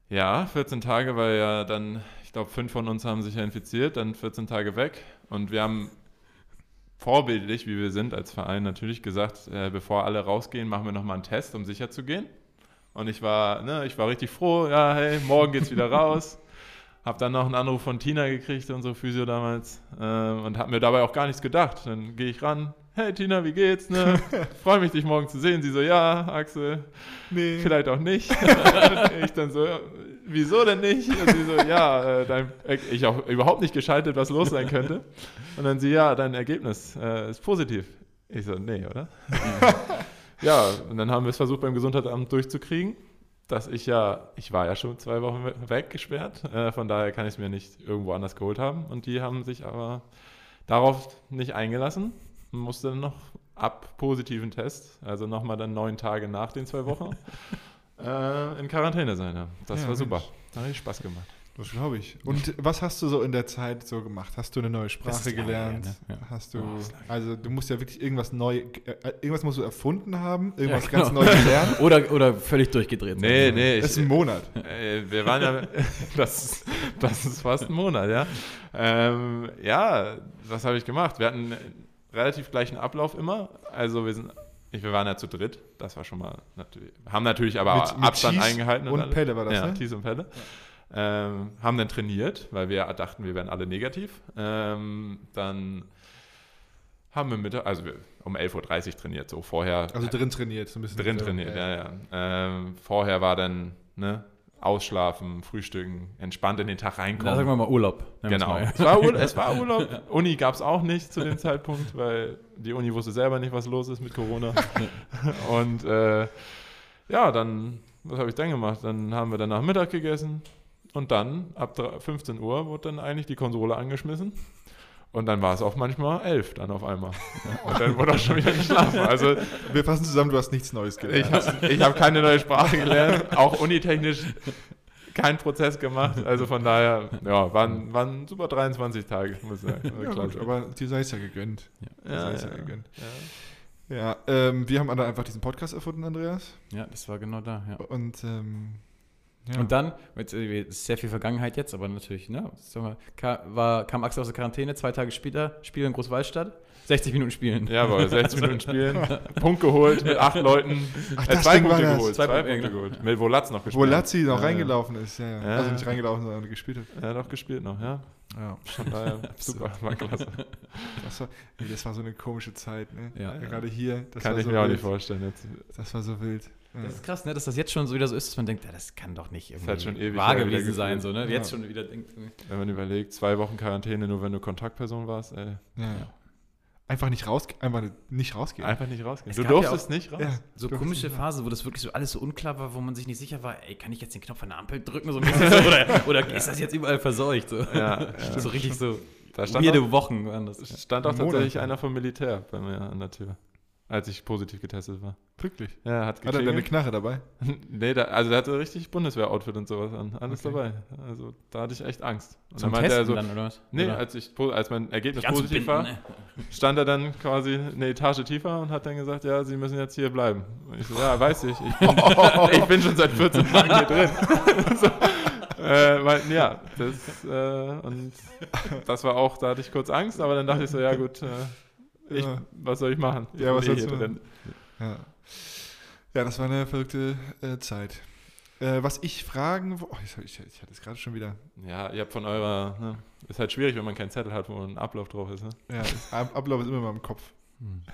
Ja, 14 Tage, weil ja dann, ich glaube, fünf von uns haben sich ja infiziert, dann 14 Tage weg. Und wir haben vorbildlich, wie wir sind als Verein, natürlich gesagt, äh, bevor alle rausgehen, machen wir nochmal einen Test, um sicher zu gehen. Und ich war, ne, ich war richtig froh, ja, hey, morgen geht's wieder raus. Hab dann noch einen Anruf von Tina gekriegt, unsere Physio damals, äh, und hab mir dabei auch gar nichts gedacht. Dann gehe ich ran, hey Tina, wie geht's? Ne? Freue mich, dich morgen zu sehen. Sie so, ja, Axel, Nee. vielleicht auch nicht. ich dann so, wieso denn nicht? Und sie so, ja, äh, dein, ich auch überhaupt nicht geschaltet, was los sein könnte. Und dann sie, ja, dein Ergebnis äh, ist positiv. Ich so, nee, oder? Ja, und dann haben wir es versucht beim Gesundheitsamt durchzukriegen, dass ich ja, ich war ja schon zwei Wochen we- weggesperrt, äh, von daher kann ich es mir nicht irgendwo anders geholt haben. Und die haben sich aber darauf nicht eingelassen, musste dann noch ab positiven Test, also nochmal dann neun Tage nach den zwei Wochen, äh, in Quarantäne sein. Ja. Das Ja, war super. Mensch. Da hat Spaß gemacht. Das glaube ich. Und was hast du so in der Zeit so gemacht? Hast du eine neue Sprache gelernt? her, ne? Ja. Hast du, Oh, also du musst ja wirklich irgendwas neu, äh, irgendwas musst du erfunden haben, irgendwas Ja, genau. ganz Neues lernen. Oder, oder völlig durchgedreht. sein. Nee, nee. Das ist Ich, ein Monat. äh, wir waren ja, das, das ist fast ein Monat, ja. Ähm, ja, was habe ich gemacht? Wir hatten einen relativ gleichen Ablauf immer. Also wir sind, ich, wir waren ja zu dritt. Das war schon mal natürlich, haben natürlich aber Mit- mit Abstand Thies eingehalten. und alles. Pelle war das, ja, ne? Thies und Pelle. Ähm, haben dann trainiert, weil wir dachten, wir wären alle negativ. Ähm, dann haben wir Mittag, also wir, um 11.30 Uhr trainiert, so vorher Also drin trainiert, so ein bisschen. drin trainiert, ja, ja. Ähm, vorher war dann ne, ausschlafen, frühstücken, entspannt in den Tag Na, reinkommen. sagen wir mal Urlaub. Genau. Es war, Urlaub, es war Urlaub. Uni gab es auch nicht zu dem Zeitpunkt, weil die Uni wusste selber nicht, was los ist mit Corona. Und äh, ja, dann, was habe ich dann gemacht? Dann haben wir danach Mittag gegessen und dann ab dre- 15 Uhr wurde dann eigentlich die Konsole angeschmissen. Und dann war es auch manchmal 11 dann auf einmal. Und dann wurde auch schon wieder geschlafen. Also Wir fassen zusammen, du hast nichts Neues gelernt. ich habe hab keine neue Sprache gelernt, auch unitechnisch keinen Prozess gemacht. Also von daher, ja, waren, waren super 23 Tage, muss ich sagen. ja, gut, aber dir sei es ja gegönnt. Ja, es ja, ja gegönnt. ja. Ja, ähm, wir haben dann einfach diesen Podcast erfunden, Andreas. Ja, das war genau da, ja. Und, ähm, ja. Und dann, mit äh, sehr viel Vergangenheit jetzt, aber natürlich, ne? Sag mal, ka- war, kam Axel aus der Quarantäne, zwei Tage später, Spiel in Großwaldstadt, 60 Minuten spielen. Jawohl, 60 Minuten spielen, Punkt geholt mit acht Leuten. Ach, Äh, das zwei Ding war Punkte das. geholt. Zwei Zwei, Punkte, Punkte genau. geholt. Mit Volazzi noch Wo gespielt. Lazzi noch Ja, reingelaufen ist, ja, ja. Ja. Also nicht reingelaufen, sondern gespielt hat. Ja, doch gespielt noch, ja. Ja. Von daher, super, war klasse. Das war, das war so eine komische Zeit, ne? Ja. Gerade hier, das Kann war ich so mir auch nicht vorstellen. Jetzt. Das war so wild. Das ist krass, ne? dass das jetzt schon so wieder so ist, dass man denkt, ja, das kann doch nicht irgendwie hat schon ewig wahr gewesen sein. So, ne? Jetzt Ja. schon wieder denkt, Wenn man überlegt, zwei Wochen Quarantäne, nur wenn du Kontaktperson warst, ey, Ja. Einfach nicht raus, einfach nicht rausgehen. einfach nicht rausgehen. Es Du gab ja durftest nicht raus. Ja. so komische Phase, wo das wirklich so alles so unklar war, wo man sich nicht sicher war, ey, kann ich jetzt den Knopf an der Ampel drücken so ein bisschen so, oder, oder ist das jetzt überall verseucht? So, Ja, ja. so richtig so Da stand weirde auch, Wochen waren das. stand auch tatsächlich einer vom Militär bei mir an der Tür, als ich positiv getestet war. Wirklich. Ja, hat Hat er da eine geklingelt. Knarre dabei? nee, da, also der hatte richtig Bundeswehr-Outfit und sowas an. Alles Okay. dabei. Also da hatte ich echt Angst. Und Zum dann meinte er Testen so, dann, oder was? nee, oder? als, ich, als mein Ergebnis positiv binden, war, ne? stand er dann quasi eine Etage tiefer und hat dann gesagt, ja, Sie müssen jetzt hier bleiben. Und ich so, ja, weiß ich. Ich bin, ich bin schon seit 14 Tagen hier drin. so, äh, meinten, ja, das, äh, und das war auch, da hatte ich kurz Angst, aber dann dachte ich so, ja gut, äh, ich, Ja. was soll ich machen? Ich Ja, was eh sollst du drin. Ja. Ja, das war eine verrückte äh, Zeit. Äh, was ich fragen wo- oh, ich, ich, ich hatte es gerade schon wieder. Ja, ihr habt von eurer, ne, ist halt schwierig, wenn man keinen Zettel hat, wo ein Ablauf drauf ist. Ne? Ja, Ab Ablauf ist immer in meinem Kopf.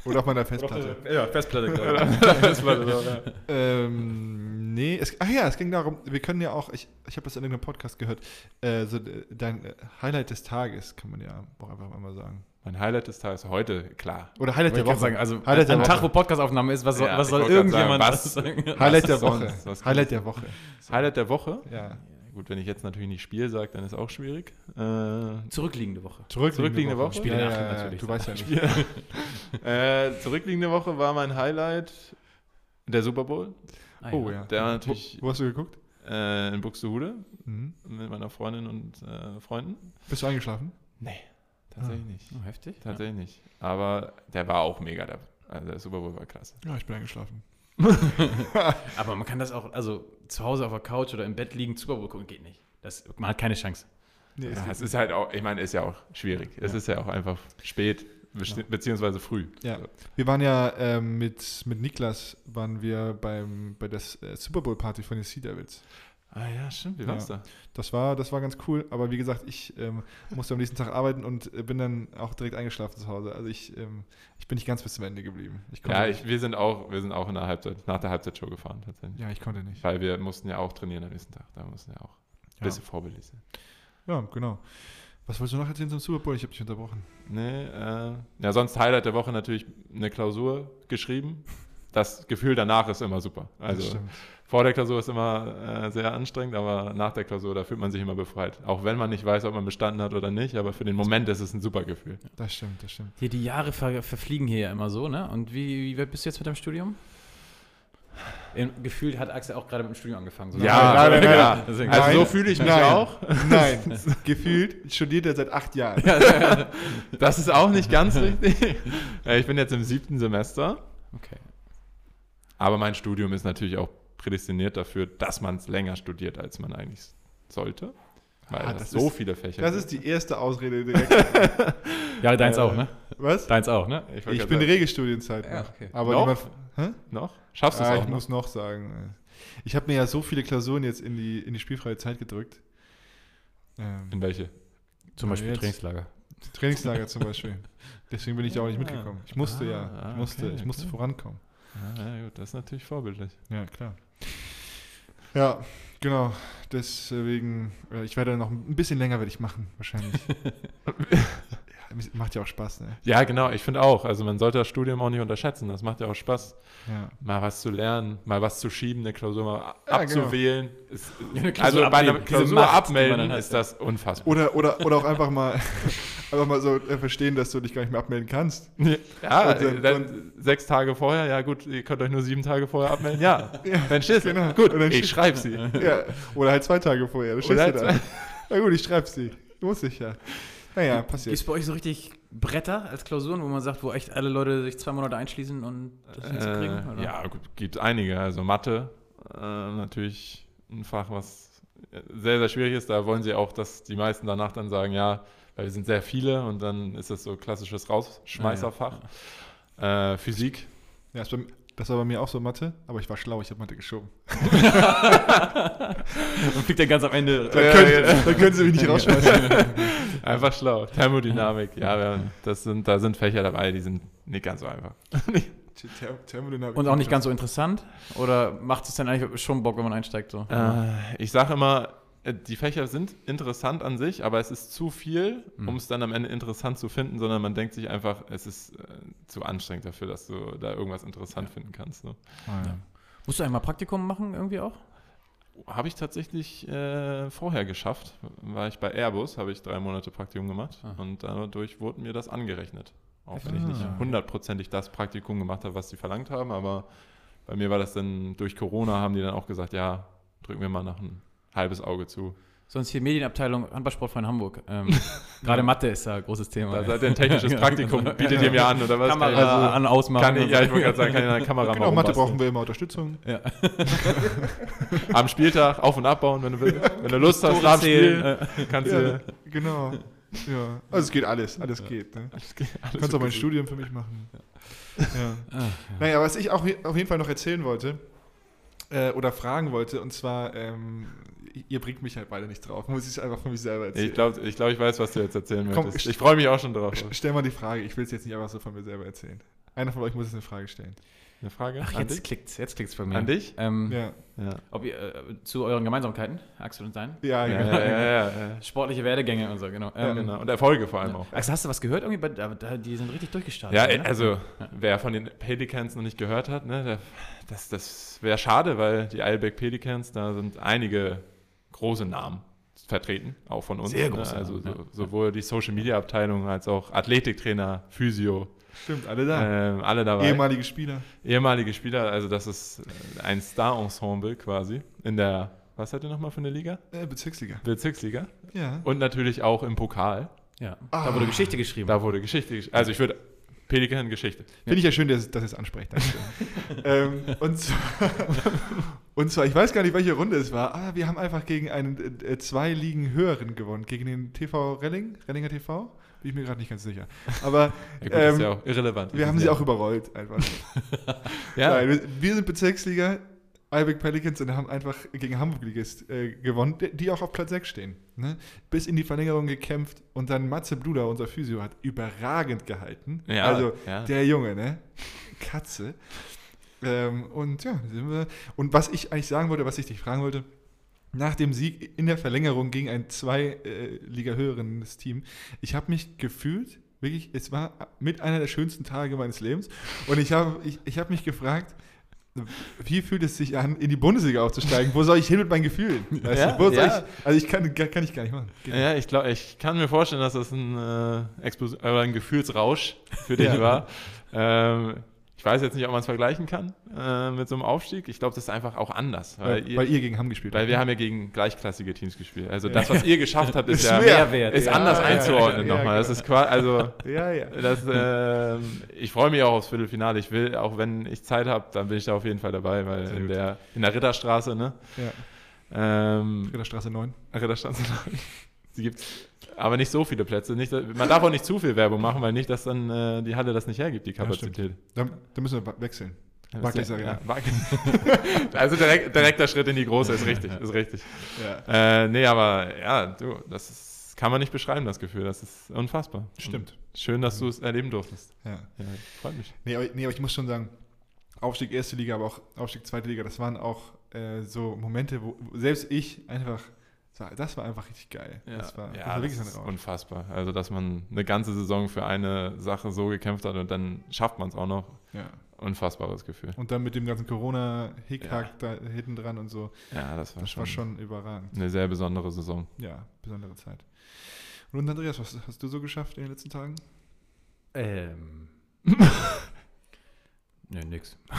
Oder auf meiner Festplatte. Ja, Festplatte, so, ja. ähm, nee, es, ach ja, es ging darum, wir können ja auch, ich, ich habe das in irgendeinem Podcast gehört, äh, so äh, dein äh, Highlight des Tages, kann man ja auch einfach mal sagen. Mein Highlight des Tages heute, klar. Oder Highlight der Woche. sagen, also Highlight der am Tag, Woche. wo Podcastaufnahme ist, was soll, Ja, was soll irgendjemand sagen, was- sagen? Highlight der Woche. sonst? Was Highlight der Woche. Highlight der Woche? Ja. Gut, wenn ich jetzt natürlich nicht Spiel sage, dann ist auch schwierig. Äh, Zurückliegende Woche. Zurückliegende Woche? Spiele ja, ja, ja, natürlich. Du weißt ja nicht. äh, zurückliegende Woche war mein Highlight der Super Bowl. Ah, Oh ja. Der war natürlich Wo, wo hast du geguckt? äh, in Buxtehude Mhm. mit meiner Freundin und äh, Freunden. Bist du eingeschlafen? Nee, tatsächlich nicht. Oh, heftig. Tatsächlich nicht. Aber der war auch mega. Der, also der Super Bowl war klasse. Ja, ich bin eingeschlafen. Ja. Aber man kann das auch, also zu Hause auf der Couch oder im Bett liegen, Super Bowl gucken, geht nicht. Das, man hat keine Chance. Nee, Ja, es ist halt auch, ich meine, ist ja auch schwierig. Es Ja. ist ja auch einfach spät, beziehungsweise früh. Ja. Wir waren ja ähm, mit, mit Niklas waren wir beim, bei der äh, Super Bowl Party von den Sea Devils. Ah ja, stimmt. Wie Ja. war's da? Das war, das war ganz cool, aber wie gesagt, ich ähm, musste am nächsten Tag arbeiten und äh, bin dann auch direkt eingeschlafen zu Hause. Also ich, ähm, ich bin nicht ganz bis zum Ende geblieben. Ich Ja, ich, wir sind auch, wir sind auch in der Halbzeit, nach der Halbzeitshow gefahren tatsächlich. ja, ich konnte nicht. Weil wir mussten ja auch trainieren am nächsten Tag. Da mussten wir auch ein Ja. bisschen vorbildlich sein. Ja, genau. Was wolltest du noch erzählen zum Super Bowl? Ich habe dich unterbrochen. Nee, äh, ja, sonst Highlight der Woche natürlich eine Klausur geschrieben. Das Gefühl danach ist immer super. Das Also stimmt. Vor der Klausur ist immer äh, sehr anstrengend, aber nach der Klausur, da fühlt man sich immer befreit. Auch wenn man nicht weiß, ob man bestanden hat oder nicht, aber für den Moment ist es ein super Gefühl. Das stimmt, das stimmt. Hier, die Jahre ver verfliegen hier ja immer so, ne? Und wie, wie weit bist du jetzt mit deinem Studium? Gefühlt hat Axel auch gerade mit dem Studium angefangen. So Ja, nein, nein, nein, Also so fühle ich mich nein. auch. Nein, gefühlt studiert er seit acht Jahren. Das ist auch nicht ganz richtig. Ja, ich bin jetzt im siebten Semester, Okay. aber mein Studium ist natürlich auch prädestiniert dafür, dass man es länger studiert, als man eigentlich sollte. Weil Ah, das, so ist- viele Fächer Das gibt. ist die erste Ausrede direkt. Ja, deins Äh, auch, ne? Was? Deins auch, ne? Ich grad bin sagen, Regelstudienzeit Ja, okay. Aber Noch? niemand. Hä? noch? Schaffst du es Ah, auch ich noch? muss noch sagen. Ich habe mir ja so viele Klausuren jetzt in die, in die spielfreie Zeit gedrückt. Ähm, In welche? Zum Ja, Beispiel jetzt- Trainingslager. Trainingslager zum Beispiel. Deswegen bin ich da auch nicht mitgekommen. Ich musste Ah, ja. Ich musste, okay, ich musste okay. vorankommen. Ja, ja, gut, das ist natürlich vorbildlich. Ja, klar. Ja, genau. Deswegen, äh, ich werde noch ein bisschen länger werde ich machen, wahrscheinlich. ja, macht ja auch Spaß, ne? Ja, genau, ich finde auch. Also man sollte das Studium auch nicht unterschätzen. Das macht ja auch Spaß, Ja. mal was zu lernen, mal was zu schieben, eine Klausur mal Ja, genau. abzuwählen. Ist, eine Klausur also bei einer abnehmen, Klausur Macht, abmelden dann hat, ist ja. das unfassbar. Oder, oder, oder auch einfach mal, einfach mal so äh, verstehen, dass du dich gar nicht mehr abmelden kannst. Ja, Und dann- dann, sechs Tage vorher, ja gut, ihr könnt euch nur sieben Tage vorher abmelden. Ja, dann Schiss. genau. Gut, Und dann ich schreibe sie. Ja, oder halt zwei Tage vorher. Das Oder stehst du halt da. Na gut, ich schreib's sie. Muss ich ja. Naja, Gibt es passiert. bei euch so richtig Bretter als Klausuren, wo man sagt, wo echt alle Leute sich zwei Monate einschließen und das hinzukriegen? Äh, oder? ja, gut, gibt einige. Also Mathe, äh, natürlich ein Fach, was sehr, sehr schwierig ist. Da wollen sie auch, dass die meisten danach dann sagen, ja, weil wir sind sehr viele und dann ist das so klassisches Rausschmeißerfach. Äh, Physik, Ja, das, war, das war bei mir auch so Mathe, aber ich war schlau, ich habe Mathe geschoben. Und fliegt dann ganz am Ende. Da, Ja, können, ja. da können sie mich nicht rausschmeißen. einfach schlau. Thermodynamik, ja, das sind, da sind Fächer dabei, die sind nicht ganz so einfach. Thermodynamik. Und auch nicht ganz so interessant? Oder macht es dann eigentlich schon Bock, wenn man einsteigt? So? Äh, ich sage immer, die Fächer sind interessant an sich, aber es ist zu viel, Mhm. um es dann am Ende interessant zu finden, sondern man denkt sich einfach, es ist äh, zu anstrengend dafür, dass du da irgendwas interessant finden kannst. Ne? Ah, ja. Musst du einmal Praktikum machen irgendwie auch? Habe ich tatsächlich äh, vorher geschafft. War ich bei Airbus, habe ich drei Monate Praktikum gemacht Ah. und dadurch wurde mir das angerechnet. Auch wenn ich nicht Ah. hundertprozentig das Praktikum gemacht habe, was sie verlangt haben, aber bei mir war das dann durch Corona, haben die dann auch gesagt, ja, drücken wir mal noch ein halbes Auge zu. Sonst hier Medienabteilung Handballsportverein Hamburg. Ähm, Gerade Mathe ist da ein großes Thema. Da seid ihr ein technisches Praktikum, bietet ihr mir an oder was? Kamera Also, an, ausmachen. kann ich, ja, ich wollte gerade sagen, kann ich eine Kamera Genau, Mathe brauchen wir immer Unterstützung. Ja. Am Spieltag auf- und abbauen, wenn du willst. Wenn du Lust hast, Tore nach dem zählen, Spiel, kannst Ja, du... genau. Ja. Also es geht alles, alles geht. Ne? Alles Du kannst auch mein. Studium für mich machen. Ja. ah, Naja, was ich auch auf jeden Fall noch erzählen wollte äh, oder fragen wollte, und zwar, ähm, ihr bringt mich halt beide nicht drauf, muss ich einfach von mich selber erzählen. Ich glaube, ich, glaub, ich weiß, was du jetzt erzählen Komm, möchtest. st- Ich freue mich auch schon drauf. St- Stell mal die Frage, ich will es jetzt nicht einfach so von mir selber erzählen. Einer von euch muss jetzt eine Frage stellen. Eine Frage Ach, jetzt dich? klickt's, jetzt klickt's bei mir. An dich? Ähm, Ja, Ja. Ob ihr, äh, zu euren Gemeinsamkeiten, Axel und dein? ja, Ja, genau. ja, ja, ja, ja. Sportliche Werdegänge und so, genau. Ja, Ähm, genau. Und Erfolge vor allem ja. auch. Axel, hast du was gehört irgendwie? Bei, die sind richtig durchgestartet. Ja, ne? also Ja. wer von den Pelicans noch nicht gehört hat, ne, der, das, das wäre schade, weil die Eilbeck Pelicans, da sind einige große Namen vertreten, auch von uns. Sehr große ne? Also Namen, so, sowohl die Social Media Abteilung als auch Athletiktrainer, Physio, Stimmt, alle da. ähm, alle dabei. Ehemalige Spieler. Ehemalige Spieler, also das ist ein Star-Ensemble quasi in der, was seid ihr nochmal für eine Liga? Äh, Bezirksliga. Bezirksliga. Ja. Und natürlich auch im Pokal. ja. Ah. Da wurde Geschichte geschrieben. Da wurde Geschichte, gesch- also ich würde Pelikan Geschichte. Finde ich ja schön, dass, dass ihr es ansprecht. Dankeschön. ähm, und, zwar, und zwar, ich weiß gar nicht, welche Runde es war, aber wir haben einfach gegen einen äh, zwei Ligen höheren gewonnen. Gegen den TV Relling, Rellinger TV. Bin ich mir gerade nicht ganz sicher. Aber Ja, gut, ist ähm, ja auch irrelevant. wir haben sie auch überrollt einfach. Ja, Nein, wir, wir sind Bezirksliga, Eibeck Pelicans und haben einfach gegen Hamburg-Ligist äh, gewonnen, die, die auch auf Platz 6 stehen. Ne? Bis in die Verlängerung gekämpft und dann Matze Bluder, unser Physio, hat überragend gehalten. Ja, also ja. der Junge, ne? Katze. Ähm, und ja, sind wir. Und was ich eigentlich sagen wollte, was ich dich fragen wollte, nach dem Sieg in der Verlängerung gegen ein zwei äh, Liga höheres Team, ich habe mich gefühlt, wirklich, es war mit einer der schönsten Tage meines Lebens. Und ich habe ich, ich hab mich gefragt, wie fühlt es sich an, in die Bundesliga aufzusteigen? Wo soll ich hin mit meinen Gefühlen? Weißt Ja, du? Wo soll ja. ich, also ich kann, kann ich gar nicht machen. Geht Ja, ich glaube, ich kann mir vorstellen, dass das ein, äh, oder ein Gefühlsrausch für dich Ja. war. Ähm, ich weiß jetzt nicht, ob man es vergleichen kann äh, mit so einem Aufstieg. Ich glaube, das ist einfach auch anders. Weil, Weil, ihr, weil ihr gegen Hamm gespielt weil habt. wir haben ja gegen gleichklassige Teams gespielt. Also das, was ihr geschafft habt, ist, Ist ja mehr Mehrwert. ist ja. anders ja, einzuordnen ja, nochmal. Das genau. ist quasi, also Ja, ja. das, ähm, ich freue mich auch aufs Viertelfinale. Ich will, auch wenn ich Zeit habe, dann bin ich da auf jeden Fall dabei, weil in der, in der Ritterstraße, ne? ja. Ähm, Ritterstraße 9. Ritterstraße. Sie gibt aber nicht so viele Plätze. Nicht, man darf auch nicht zu viel Werbung machen, weil nicht, dass dann äh, die Halle das nicht hergibt, die Ja, Kapazität. Dann, dann müssen wir wechseln. Barclays Arena. Ja, also direkt, direkter Schritt in die große, ist richtig, ist richtig. Ja. Äh, nee, aber ja, du, das ist, kann man nicht beschreiben, das Gefühl. Das ist unfassbar. Stimmt. Und schön, dass du es erleben durftest. Ja. Ja, freut mich. Nee aber, nee, aber ich muss schon sagen, Aufstieg erste Liga, aber auch Aufstieg zweite Liga, das waren auch äh, so Momente, wo selbst ich einfach, das war- das war einfach richtig geil. das war, das ja, war wirklich das ist Rausch. unfassbar. Also, dass man eine ganze Saison für eine Sache so gekämpft hat und dann schafft man es auch noch. Ja. Unfassbares Gefühl. Und dann mit dem ganzen Corona-Hickhack da hinten dran und so, Ja, das war, das schon, war schon überragend. eine sehr besondere Saison. Ja, besondere Zeit. Und Andreas, was hast du so geschafft in den letzten Tagen? Ähm. Nee, nix.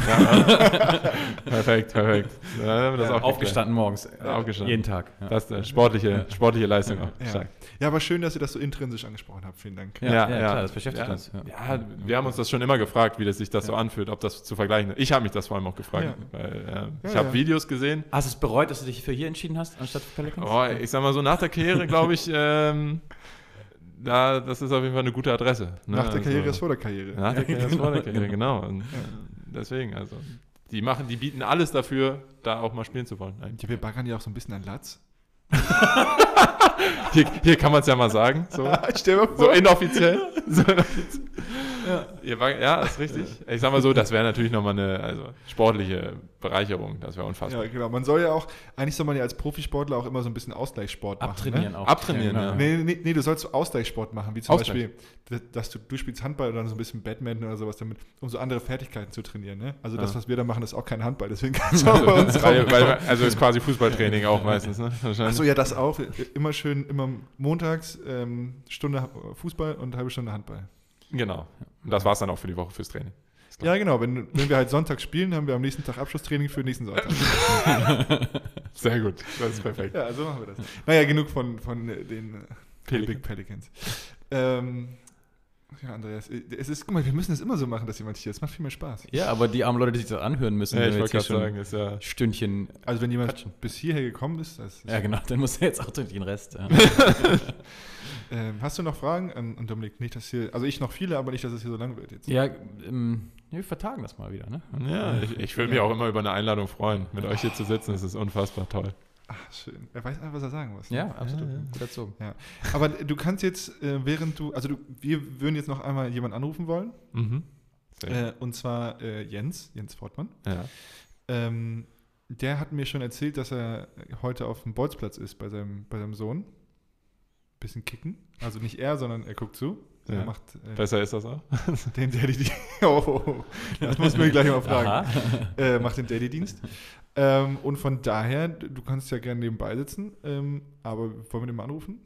Perfekt, perfekt. Auch Aufgestanden morgens. Äh, Aufgestanden. Jeden Tag. Ja. Das ist eine sportliche, sportliche Leistung auch. Ja. Ja, aber schön, dass ihr das so intrinsisch angesprochen habt. Vielen Dank. Ja, Ja, ja, ja. klar, das beschäftigt Ja. uns. Ja. Ja, wir haben uns das schon immer gefragt, wie das sich das so Ja. anfühlt, ob das zu vergleichen ist. Ich habe mich das vor allem auch gefragt, Ja. weil äh, Ja, ich habe ja. Videos gesehen. Hast du es bereut, dass du dich für hier entschieden hast, anstatt für Pelicans? Oh, ich sag mal so, nach der Karriere, glaube ich, ähm, da, das ist auf jeden Fall eine gute Adresse. ne? Nach der Karriere Also- ist vor der Karriere. Nach der Karriere ist vor der Karriere, genau. Und, deswegen, also, die machen, die bieten alles dafür, da auch mal spielen zu wollen. Eigentlich. Ja, wir baggern ja auch so ein bisschen an Latz. Hier, hier kann man es ja mal sagen, so, Stell mal so inoffiziell. So inoffiziell. Ihr war- Ja, ist richtig. Ich sag mal so, das wäre natürlich nochmal eine also, sportliche Bereicherung. Das wäre unfassbar. Ja, genau. Man soll ja auch, eigentlich soll man ja als Profisportler auch immer so ein bisschen Ausgleichssport machen. Abtrainieren Ne? auch. Abtrainieren, genau. ja. Nee, nee, nee, du sollst so Ausgleichssport machen, wie zum Ausgleich. Beispiel, dass du, du spielst Handball oder so ein bisschen Badminton oder sowas damit, um so andere Fertigkeiten zu trainieren. Ne? Also das, Ja. was wir da machen, ist auch kein Handball, deswegen kannst du auch bei uns weil, rauf- weil, also ist quasi Fußballtraining auch meistens, ne? Achso, ja, das auch. Immer schön, immer montags ähm, Stunde Fußball und eine halbe Stunde Handball. Genau. Und das war es dann auch für die Woche fürs Training. Ja, genau. Wenn, wenn wir halt Sonntag spielen, haben wir am nächsten Tag Abschlusstraining für den nächsten Sonntag. Sehr gut. Das ist perfekt. ja, so machen wir das. Naja, genug von, von den äh, Pelican. Big Pelicans. Ähm, ja, Andreas, äh, es ist, guck mal, wir müssen es immer so machen, dass jemand hier ist. Es macht viel mehr Spaß. Ja, aber die armen Leute, die sich das anhören müssen, Ja, ich wollte jetzt hier gerade schon sagen, ist ja. Stündchen. Also wenn jemand Quatschen. bis hierher gekommen ist, das ist Ja, genau, dann muss er jetzt auch durch den Rest. Ja. ähm, hast du noch Fragen an, an Dominik? Nicht, dass hier, also ich noch viele, aber nicht, dass es hier so lang wird jetzt. Ja, ähm, wir vertagen das mal wieder, ne? Ja, ich, ich würde mich auch immer über eine Einladung freuen. Mit euch hier zu sitzen, das ist unfassbar toll. Ach, schön. Er weiß einfach, was er sagen muss. ne? Ja, absolut. Ja, ja. Gut erzogen. Aber du kannst jetzt, äh, während du, also du, wir würden jetzt noch einmal jemanden anrufen wollen. Mhm. Sehr Äh, und zwar äh, Jens, Jens Fortmann. Ja. Ähm, der hat mir schon erzählt, dass er heute auf dem Bolzplatz ist bei seinem, bei seinem Sohn. Bisschen kicken. Also nicht er, sondern er guckt zu. Er Ja. macht äh, Besser ist das auch. den Daddy-Dienst. Oh, oh, oh, das muss mir gleich mal fragen. Äh, macht den Daddy-Dienst. Ähm, und von daher, du kannst ja gerne nebenbei sitzen, ähm, aber wollen wir den mal anrufen?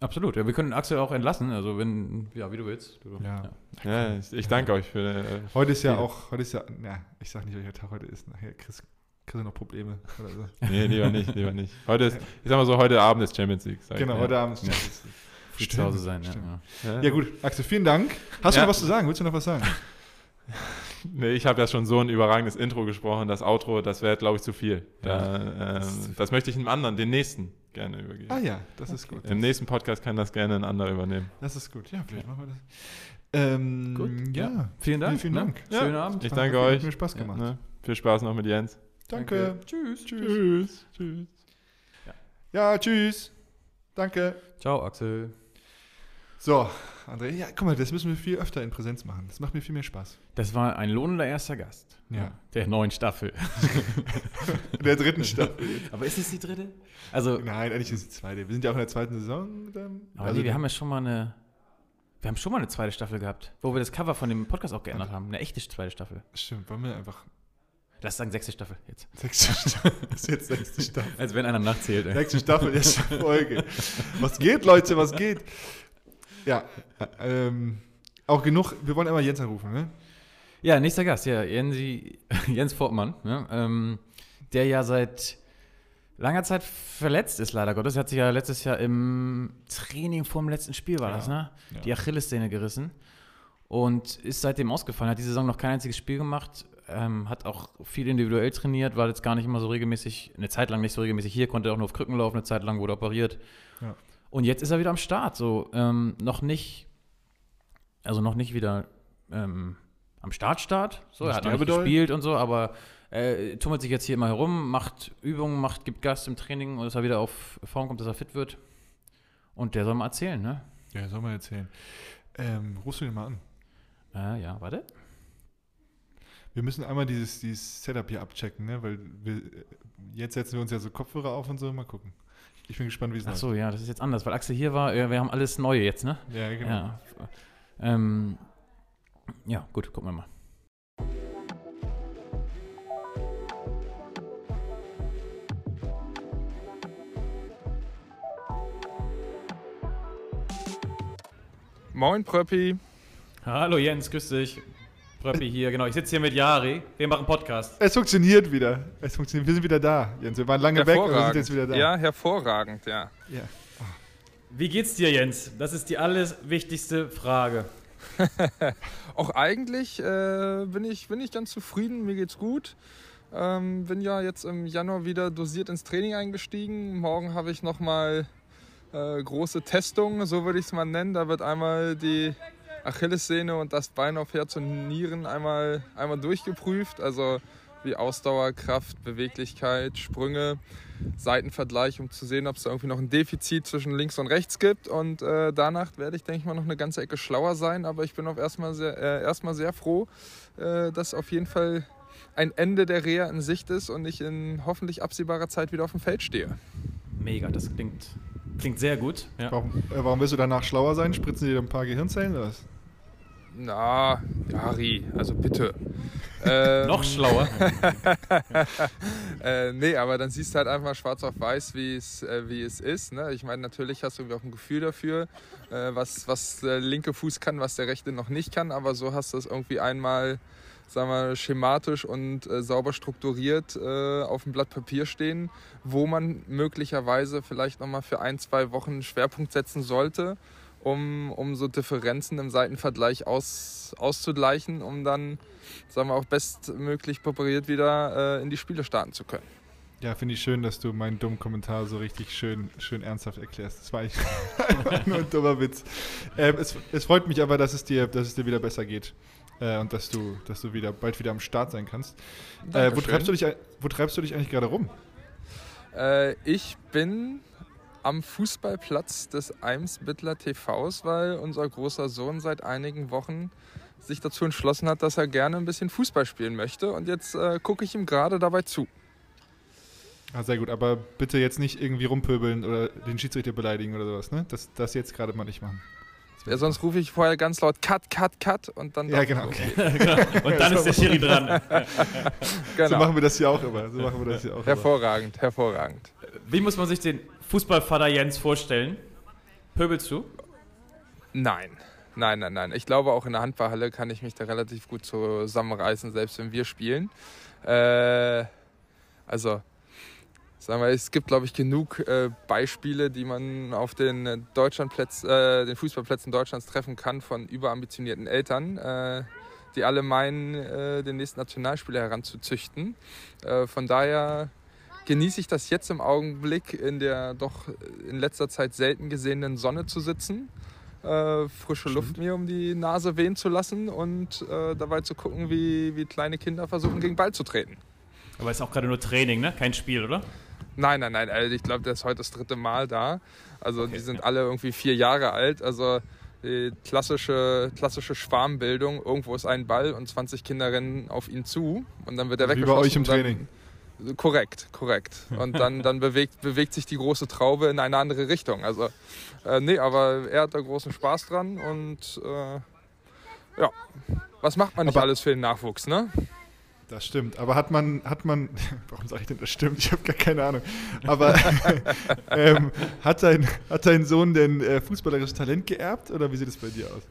Absolut. Ja, wir können Axel auch entlassen, also wenn, ja, wie du willst. Du, Ja. Ja, ich, ich danke euch für. Äh, Heute ist ja Ja. auch, heute ist ja, na, ich sag nicht, welcher Tag heute ist. Nachher kriegst kriegst du noch Probleme. Oder so. nee, lieber nicht, lieber nicht. Heute ist, ich sag mal so, heute Abend ist Champions League. sag ich Genau, dir. heute Abend ist Ja. Champions League. früh Stimmt, zu Hause sein. Ja, ja. Ja. Ja gut, Axel, vielen Dank. Hast Ja. du noch was zu sagen? Willst du noch was sagen? Nee, ich habe ja schon so ein überragendes Intro gesprochen. Das Outro, das wäre, glaube ich, zu viel. Da, ähm, das möchte ich einem anderen, den nächsten, gerne übergeben. Ah ja, das ist gut. Im nächsten Podcast kann das gerne ein anderer übernehmen. Das ist gut. Ja, vielleicht machen wir das. Ähm, Gut, ja. ja. Vielen Dank. Vielen ne? Dank. Schönen Ja. Abend. Ich danke Hat euch. mir Spaß gemacht. Ne? Viel Spaß noch mit Jens. Danke. Tschüss. Tschüss. Tschüss. Ja, tschüss. Danke. Ciao, Axel. So, André, ja, guck mal, das müssen wir viel öfter in Präsenz machen. Das macht mir viel mehr Spaß. Das war ein lohnender erster Gast. Ja. Der neuen Staffel. Der dritten Staffel. Aber ist es die dritte? Also, Nein, eigentlich ist es die zweite. Wir sind ja auch in der zweiten Saison. Dann. aber Also nee, wir haben ja schon mal eine. Wir haben schon mal eine zweite Staffel gehabt, wo wir das Cover von dem Podcast auch geändert haben. Eine echte zweite Staffel. Stimmt, wollen wir einfach. Lass sagen sechste Staffel jetzt. Sechste Staffel. Ist jetzt sechste Staffel. Als wenn einer nachzählt. Ey. Sechste Staffel, erste Folge. Was geht, Leute, was geht? Ja, äh, ähm, auch genug. Wir wollen einmal Jens anrufen, ne? Ja, nächster Gast, ja, Jensi, Jens Fortmann, ne, ähm, der ja seit langer Zeit verletzt ist, leider Gottes. Er hat sich ja letztes Jahr im Training vor dem letzten Spiel, war Ja, das, ne? ja. Die Achillessehne gerissen und ist seitdem ausgefallen. Hat die Saison noch kein einziges Spiel gemacht, ähm, hat auch viel individuell trainiert, war jetzt gar nicht immer so regelmäßig, eine Zeit lang nicht so regelmäßig hier, konnte auch nur auf Krücken laufen, eine Zeit lang wurde operiert. Ja. Und jetzt ist er wieder am Start, so ähm, noch nicht, also noch nicht wieder ähm, am Startstart. So, er hat noch gespielt und so, aber äh, tummelt sich jetzt hier immer herum, macht Übungen, macht, gibt Gas im Training und dass er wieder auf Form kommt, dass er fit wird. Und der soll mal erzählen, ne? Ja, soll man erzählen. Ähm, rufst du den mal an? Äh, ja, warte. Wir müssen einmal dieses, dieses Setup hier abchecken, ne? Weil wir, jetzt setzen wir uns ja so Kopfhörer auf und so. Mal gucken. Ich bin gespannt, wie es Ach läuft. so, ja, das ist jetzt anders, weil Axel hier war, wir haben alles Neue jetzt, ne? Ja, genau. Ja. Ähm, ja, gut, gucken wir mal. Moin, Pröppi. Hallo Jens, grüß dich. Pröppi hier, genau. Ich sitze hier mit Jari. Wir machen Podcast. Es funktioniert wieder. Es funktioniert. Wir sind wieder da, Jens. Wir waren lange weg, aber wir sind jetzt wieder da. Ja, hervorragend, ja. Ja. Wie geht's dir, Jens? Das ist die alles wichtigste Frage. Auch eigentlich äh, bin, ich, bin ich ganz zufrieden, mir geht's gut. Ähm, bin ja jetzt im Januar wieder dosiert ins Training eingestiegen. Morgen habe ich nochmal äh, große Testung, so würde ich es mal nennen. Da wird einmal die Achillessehne und das Bein auf Herz und Nieren einmal, einmal durchgeprüft. Also wie Ausdauer, Kraft, Beweglichkeit, Sprünge, Seitenvergleich, um zu sehen, ob es da irgendwie noch ein Defizit zwischen links und rechts gibt. Und äh, danach werde ich, denke ich mal, noch eine ganze Ecke schlauer sein. Aber ich bin auch erstmal sehr, äh, erstmal sehr froh, äh, dass auf jeden Fall ein Ende der Reha in Sicht ist und ich in hoffentlich absehbarer Zeit wieder auf dem Feld stehe. Mega, das klingt, klingt sehr gut. Ja. Warum, äh, warum willst du danach schlauer sein? Spritzen dir ein paar Gehirnzellen oder was? Na, Jari, also bitte. ähm, Noch schlauer. äh, nee, aber dann siehst du halt einfach schwarz auf weiß, wie es, äh, wie es ist. Ne? Ich meine, natürlich hast du irgendwie auch ein Gefühl dafür, äh, was, was der linke Fuß kann, was der rechte noch nicht kann. Aber so hast du es irgendwie einmal, sagen wir, schematisch und äh, sauber strukturiert äh, auf dem Blatt Papier stehen, wo man möglicherweise vielleicht nochmal für ein, zwei Wochen einen Schwerpunkt setzen sollte um, um so Differenzen im Seitenvergleich aus, auszugleichen, um dann, sagen wir, auch bestmöglich präpariert wieder äh, in die Spiele starten zu können. Ja, finde ich schön, dass du meinen dummen Kommentar so richtig schön, schön ernsthaft erklärst. Das war eigentlich nur ein dummer Witz. Ähm, es, es freut mich aber, dass es dir, dass es dir wieder besser geht. Äh, und dass du, dass du wieder bald wieder am Start sein kannst. Äh, wo, treibst du dich, wo treibst du dich eigentlich gerade rum? Äh, ich bin am Fußballplatz des Eimsbittler TVs, weil unser großer Sohn seit einigen Wochen sich dazu entschlossen hat, dass er gerne ein bisschen Fußball spielen möchte. Und jetzt äh, gucke ich ihm gerade dabei zu. Ah, sehr gut, aber bitte jetzt nicht irgendwie rumpöbeln oder den Schiedsrichter beleidigen oder sowas, ne? Das, das jetzt gerade mal nicht machen. Ja, sonst rufe ich vorher ganz laut Cut, Cut, Cut und dann. Ja, genau. er Okay. Und dann ist der Schiri dran. Genau. So machen wir das hier auch immer. So machen wir das hier auch immer. hervorragend, hervorragend. Wie muss man sich den Fußballvater Jens vorstellen? Pöbelst du? Nein. Nein, nein, nein. Ich glaube, auch in der Handballhalle kann ich mich da relativ gut zusammenreißen, selbst wenn wir spielen. Äh, also, sagen wir, es gibt, glaube ich, genug äh, Beispiele, die man auf den, äh, Deutschlandplätz, äh, den Fußballplätzen Deutschlands treffen kann von überambitionierten Eltern, äh, die alle meinen, äh, den nächsten Nationalspieler heranzuzüchten. Äh, von daher genieße ich das jetzt im Augenblick in der doch in letzter Zeit selten gesehenen Sonne zu sitzen, äh, frische Luft mir um die Nase wehen zu lassen und äh, dabei zu gucken, wie, wie kleine Kinder versuchen, gegen Ball zu treten. Aber ist auch gerade nur Training, ne? Kein Spiel, oder? Nein, nein, nein, also ich glaube, der ist heute das dritte Mal da. Also die sind alle irgendwie vier Jahre alt. Also die klassische, klassische Schwarmbildung. Irgendwo ist ein Ball und 20 Kinder rennen auf ihn zu und dann wird er Wie bei weggeschossen. euch im Training. Korrekt, korrekt. Und dann, dann bewegt, bewegt sich die große Traube in eine andere Richtung. Also, äh, nee, aber er hat da großen Spaß dran und äh, ja, was macht man nicht Aber- alles für den Nachwuchs, ne? Das stimmt. Aber hat man, hat man, warum sage ich denn das stimmt? Ich habe gar keine Ahnung. Aber ähm, hat, dein, hat dein Sohn denn äh, fußballerisches Talent geerbt oder wie sieht es bei dir aus?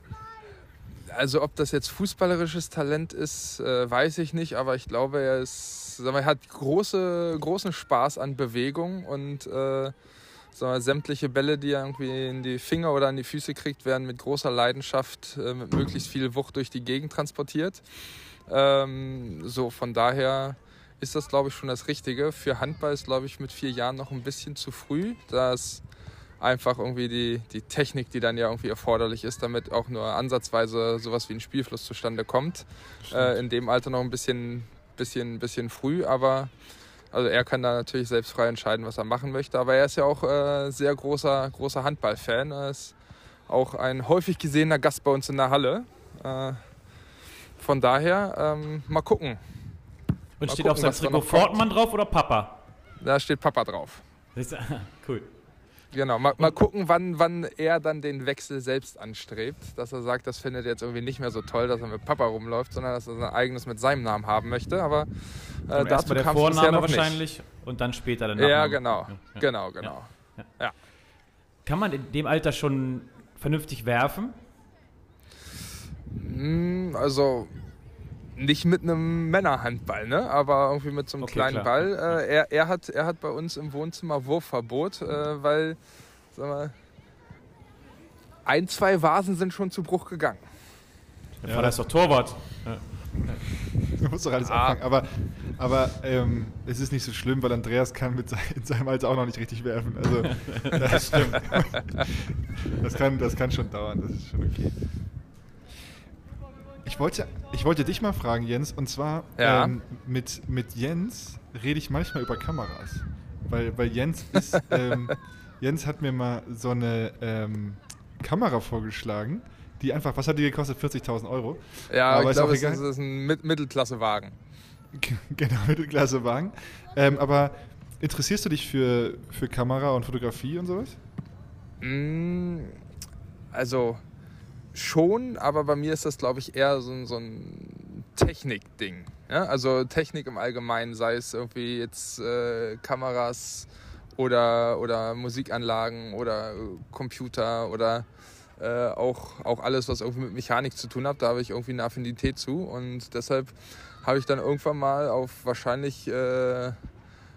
Also ob das jetzt fußballerisches Talent ist, äh, weiß ich nicht, aber ich glaube, er ist, sag mal, er hat große, großen Spaß an Bewegung und äh, mal, sämtliche Bälle, die er irgendwie in die Finger oder an die Füße kriegt, werden mit großer Leidenschaft, äh, mit möglichst viel Wucht durch die Gegend transportiert. Ähm, so von daher ist das, glaube ich, schon das Richtige. Für Handball ist, glaube ich, mit vier Jahren noch ein bisschen zu früh. Das einfach irgendwie die, die Technik, die dann ja irgendwie erforderlich ist, damit auch nur ansatzweise sowas wie ein Spielfluss zustande kommt. Äh, in dem Alter noch ein bisschen, bisschen, bisschen früh, aber also er kann da natürlich selbst frei entscheiden, was er machen möchte. Aber er ist ja auch äh, sehr großer, großer Handballfan. Er ist auch ein häufig gesehener Gast bei uns in der Halle. Äh, von daher, ähm, mal gucken. Und Mal steht gucken, auf seinem Trikot. Fortmann drauf oder Papa? Da steht Papa drauf. Cool. Genau, mal, mal gucken, wann, wann er dann den Wechsel selbst anstrebt. Dass er sagt, das findet er jetzt irgendwie nicht mehr so toll, dass er mit Papa rumläuft, sondern dass er sein eigenes mit seinem Namen haben möchte. Aber äh, dazu der kam es bisher noch wahrscheinlich und dann später der nicht. Ja, genau. Ja. Genau, genau. Kann man in dem Alter schon vernünftig werfen? Hm, Also nicht mit einem Männerhandball, ne? aber irgendwie mit so einem Okay, kleinen klar. Ball. Äh, er, er, hat, er hat bei uns im Wohnzimmer Wurfverbot, äh, weil sag mal, ein, zwei Vasen sind schon zu Bruch gegangen. Der Vater ist doch Torwart. Du musst doch alles Ah. abfangen. Aber, aber ähm, es ist nicht so schlimm, weil Andreas kann mit sein, in seinem Alter auch noch nicht richtig werfen. Also, das stimmt. das, kann, das kann schon dauern, das ist schon okay. Ich wollte, ich wollte dich mal fragen, Jens, und zwar Ja. ähm, mit, mit Jens rede ich manchmal über Kameras. Weil, weil Jens ist, ähm, Jens hat mir mal so eine ähm, Kamera vorgeschlagen, die einfach, was hat die gekostet? 40.000 Euro. Ja, Aber ich glaube, es egal. ist, ist ein Mit Mittelklassewagen. Genau, Mittelklassewagen. Ähm, aber interessierst du dich für, für Kamera und Fotografie und sowas? Mm, Also schon, aber bei mir ist das, glaube ich, eher so, ein- so ein Technik-Ding. Ja? Also Technik im Allgemeinen, sei es irgendwie jetzt äh, Kameras oder, oder Musikanlagen oder äh, Computer oder äh, auch, auch alles, was irgendwie mit Mechanik zu tun hat. Da habe ich irgendwie eine Affinität zu und deshalb habe ich dann irgendwann mal auf wahrscheinlich äh,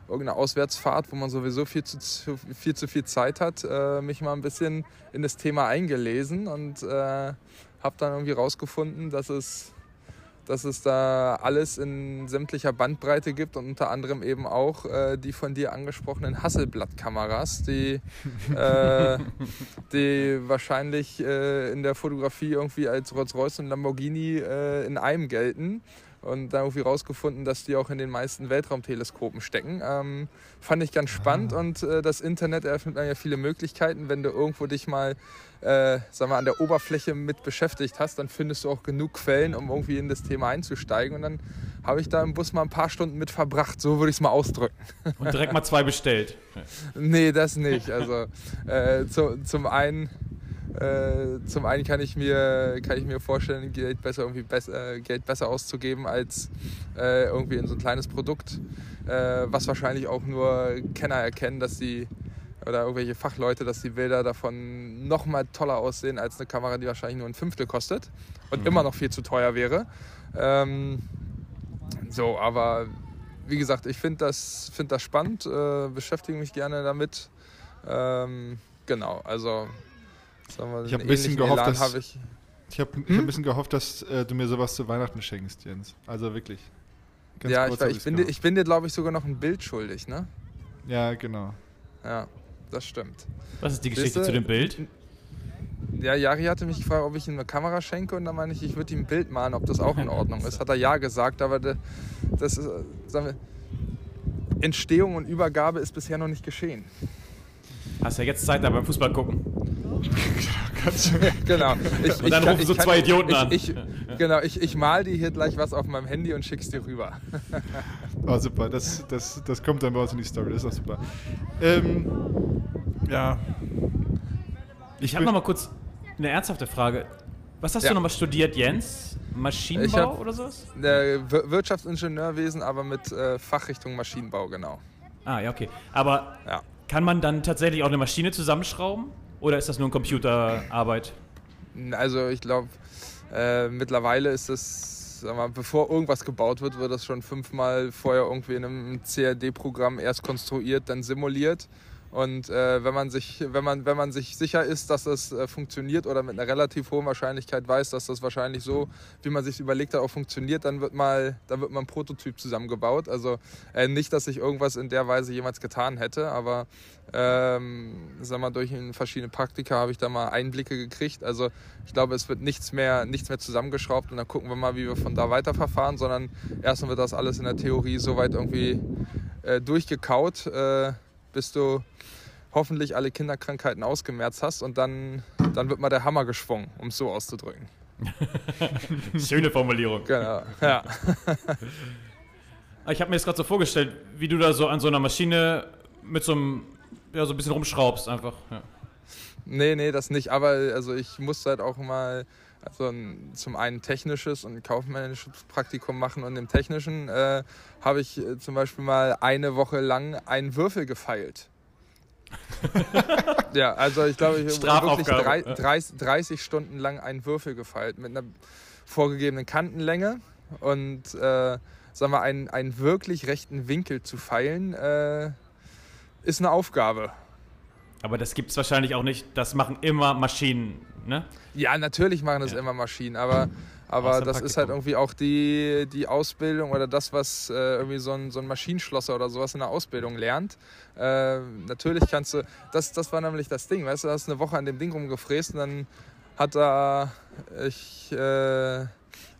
irgendeine Auswärtsfahrt, wo man sowieso viel zu, viel, zu viel Zeit hat, äh, mich mal ein bisschen in das Thema eingelesen und äh, habe dann irgendwie rausgefunden, dass es, dass es da alles in sämtlicher Bandbreite gibt und unter anderem eben auch äh, die von dir angesprochenen Hasselblatt-Kameras, die, äh, die wahrscheinlich äh, in der Fotografie irgendwie als Rolls-Royce und Lamborghini äh, in einem gelten und dann irgendwie rausgefunden, dass die auch in den meisten Weltraumteleskopen stecken. Ähm, fand ich ganz spannend und äh, das Internet eröffnet einem ja viele Möglichkeiten. Wenn du irgendwo dich mal äh, sag mal, an der Oberfläche mit beschäftigt hast, dann findest du auch genug Quellen, um irgendwie in das Thema einzusteigen. Und dann habe ich da im Bus mal ein paar Stunden mit verbracht, so würde ich es mal ausdrücken. Und direkt mal zwei bestellt. Nee, das nicht. Also äh, zu, zum einen äh, zum einen kann ich mir kann ich mir vorstellen, Geld besser irgendwie besser, äh, Geld besser auszugeben als äh, irgendwie in so ein kleines Produkt, äh, was wahrscheinlich auch nur Kenner erkennen, dass die oder irgendwelche Fachleute, dass die Bilder davon noch mal toller aussehen als eine Kamera, die wahrscheinlich nur ein Fünftel kostet und immer noch viel zu teuer wäre. Ähm, so, aber wie gesagt, ich finde das, find das spannend, äh, beschäftige mich gerne damit. Ähm, genau, also Ich hab einen ein bisschen gehofft, Elan dass- habe ich. Ich habe Hm? hab ein bisschen gehofft, dass äh, du mir sowas zu Weihnachten schenkst, Jens. Also wirklich. Ganz Ja, kurz ich, hab ich, bin dir, ich bin dir, glaube ich, sogar noch ein Bild schuldig, ne? Ja, genau. Ja, das stimmt. Was ist die Geschichte Siehste? zu dem Bild? Ja, Jari hatte mich gefragt, ob ich ihm eine Kamera schenke und dann meine ich, ich würde ihm ein Bild malen, ob das auch in Ordnung ist. Hat er ja gesagt, aber de- das ist, äh, sagen wir, Entstehung und Übergabe ist bisher noch nicht geschehen. Hast ja jetzt Zeit da beim Fußball gucken. Genau. Ich, Und dann kann- rufen so zwei Idioten ich, an. Ich, genau, ich, ich mal dir hier gleich was auf meinem Handy und schick's dir rüber. Oh, super. Das, das, das kommt dann bei uns in die Story. Das ist auch super. Ähm, ja. Ich habe noch mal kurz eine ernsthafte Frage. Was hast Ja. du noch mal studiert, Jens? Ich Maschinenbau hab- oder sowas? Äh, Wir- Wirtschaftsingenieurwesen, aber mit äh, Fachrichtung Maschinenbau, genau. Ah, ja, okay. Aber Ja. Kann man dann tatsächlich auch eine Maschine zusammenschrauben? Oder ist das nur ein Computerarbeit? Also ich glaube, äh, mittlerweile ist sag mal, bevor irgendwas gebaut wird, wird das schon fünfmal vorher irgendwie in einem CAD-Programm erst konstruiert, dann simuliert. Und äh, wenn, man sich, wenn, man, wenn man sich sicher ist, dass das äh, funktioniert oder mit einer relativ hohen Wahrscheinlichkeit weiß, dass das wahrscheinlich so, wie man sich überlegt hat, auch funktioniert, dann wird mal, dann wird mal ein Prototyp zusammengebaut. Also äh, nicht, dass ich irgendwas in der Weise jemals getan hätte, aber ähm, sag mal, durch verschiedene Praktika habe ich da mal Einblicke gekriegt. Also ich glaube, es wird nichts mehr, nichts mehr zusammengeschraubt und dann gucken wir mal, wie wir von da weiterverfahren, sondern erstmal wird das alles in der Theorie soweit irgendwie äh, durchgekaut, äh, bis du hoffentlich alle Kinderkrankheiten ausgemerzt hast und dann, dann wird mal der Hammer geschwungen, um es so auszudrücken. Schöne Formulierung. Genau. Ja. Ich habe mir jetzt gerade so vorgestellt, wie du da so an so einer Maschine mit so einem, ja, so ein bisschen rumschraubst einfach. Ja. Nee, nee, das nicht. Aber also ich muss halt auch mal also ein, zum einen technisches und kaufmännisches Praktikum machen und im technischen äh, habe ich äh, zum Beispiel mal eine Woche lang einen Würfel gefeilt. ja, also ich glaube, ich habe wirklich drei, 30, 30 Stunden lang einen Würfel gefeilt mit einer vorgegebenen Kantenlänge Und äh, sagen wir, einen, einen wirklich rechten Winkel zu feilen, äh, ist eine Aufgabe. Aber das gibt es wahrscheinlich auch nicht. Das machen immer Maschinen, ne? Ja, natürlich machen das Ja. immer Maschinen, aber, aber das ist halt irgendwie auch die, die Ausbildung oder das, was äh, irgendwie so ein, so ein Maschinenschlosser oder sowas in der Ausbildung lernt. Äh, natürlich kannst du, das, das war nämlich das Ding, weißt du, du hast eine Woche an dem Ding rumgefräst und dann hat da, ich äh,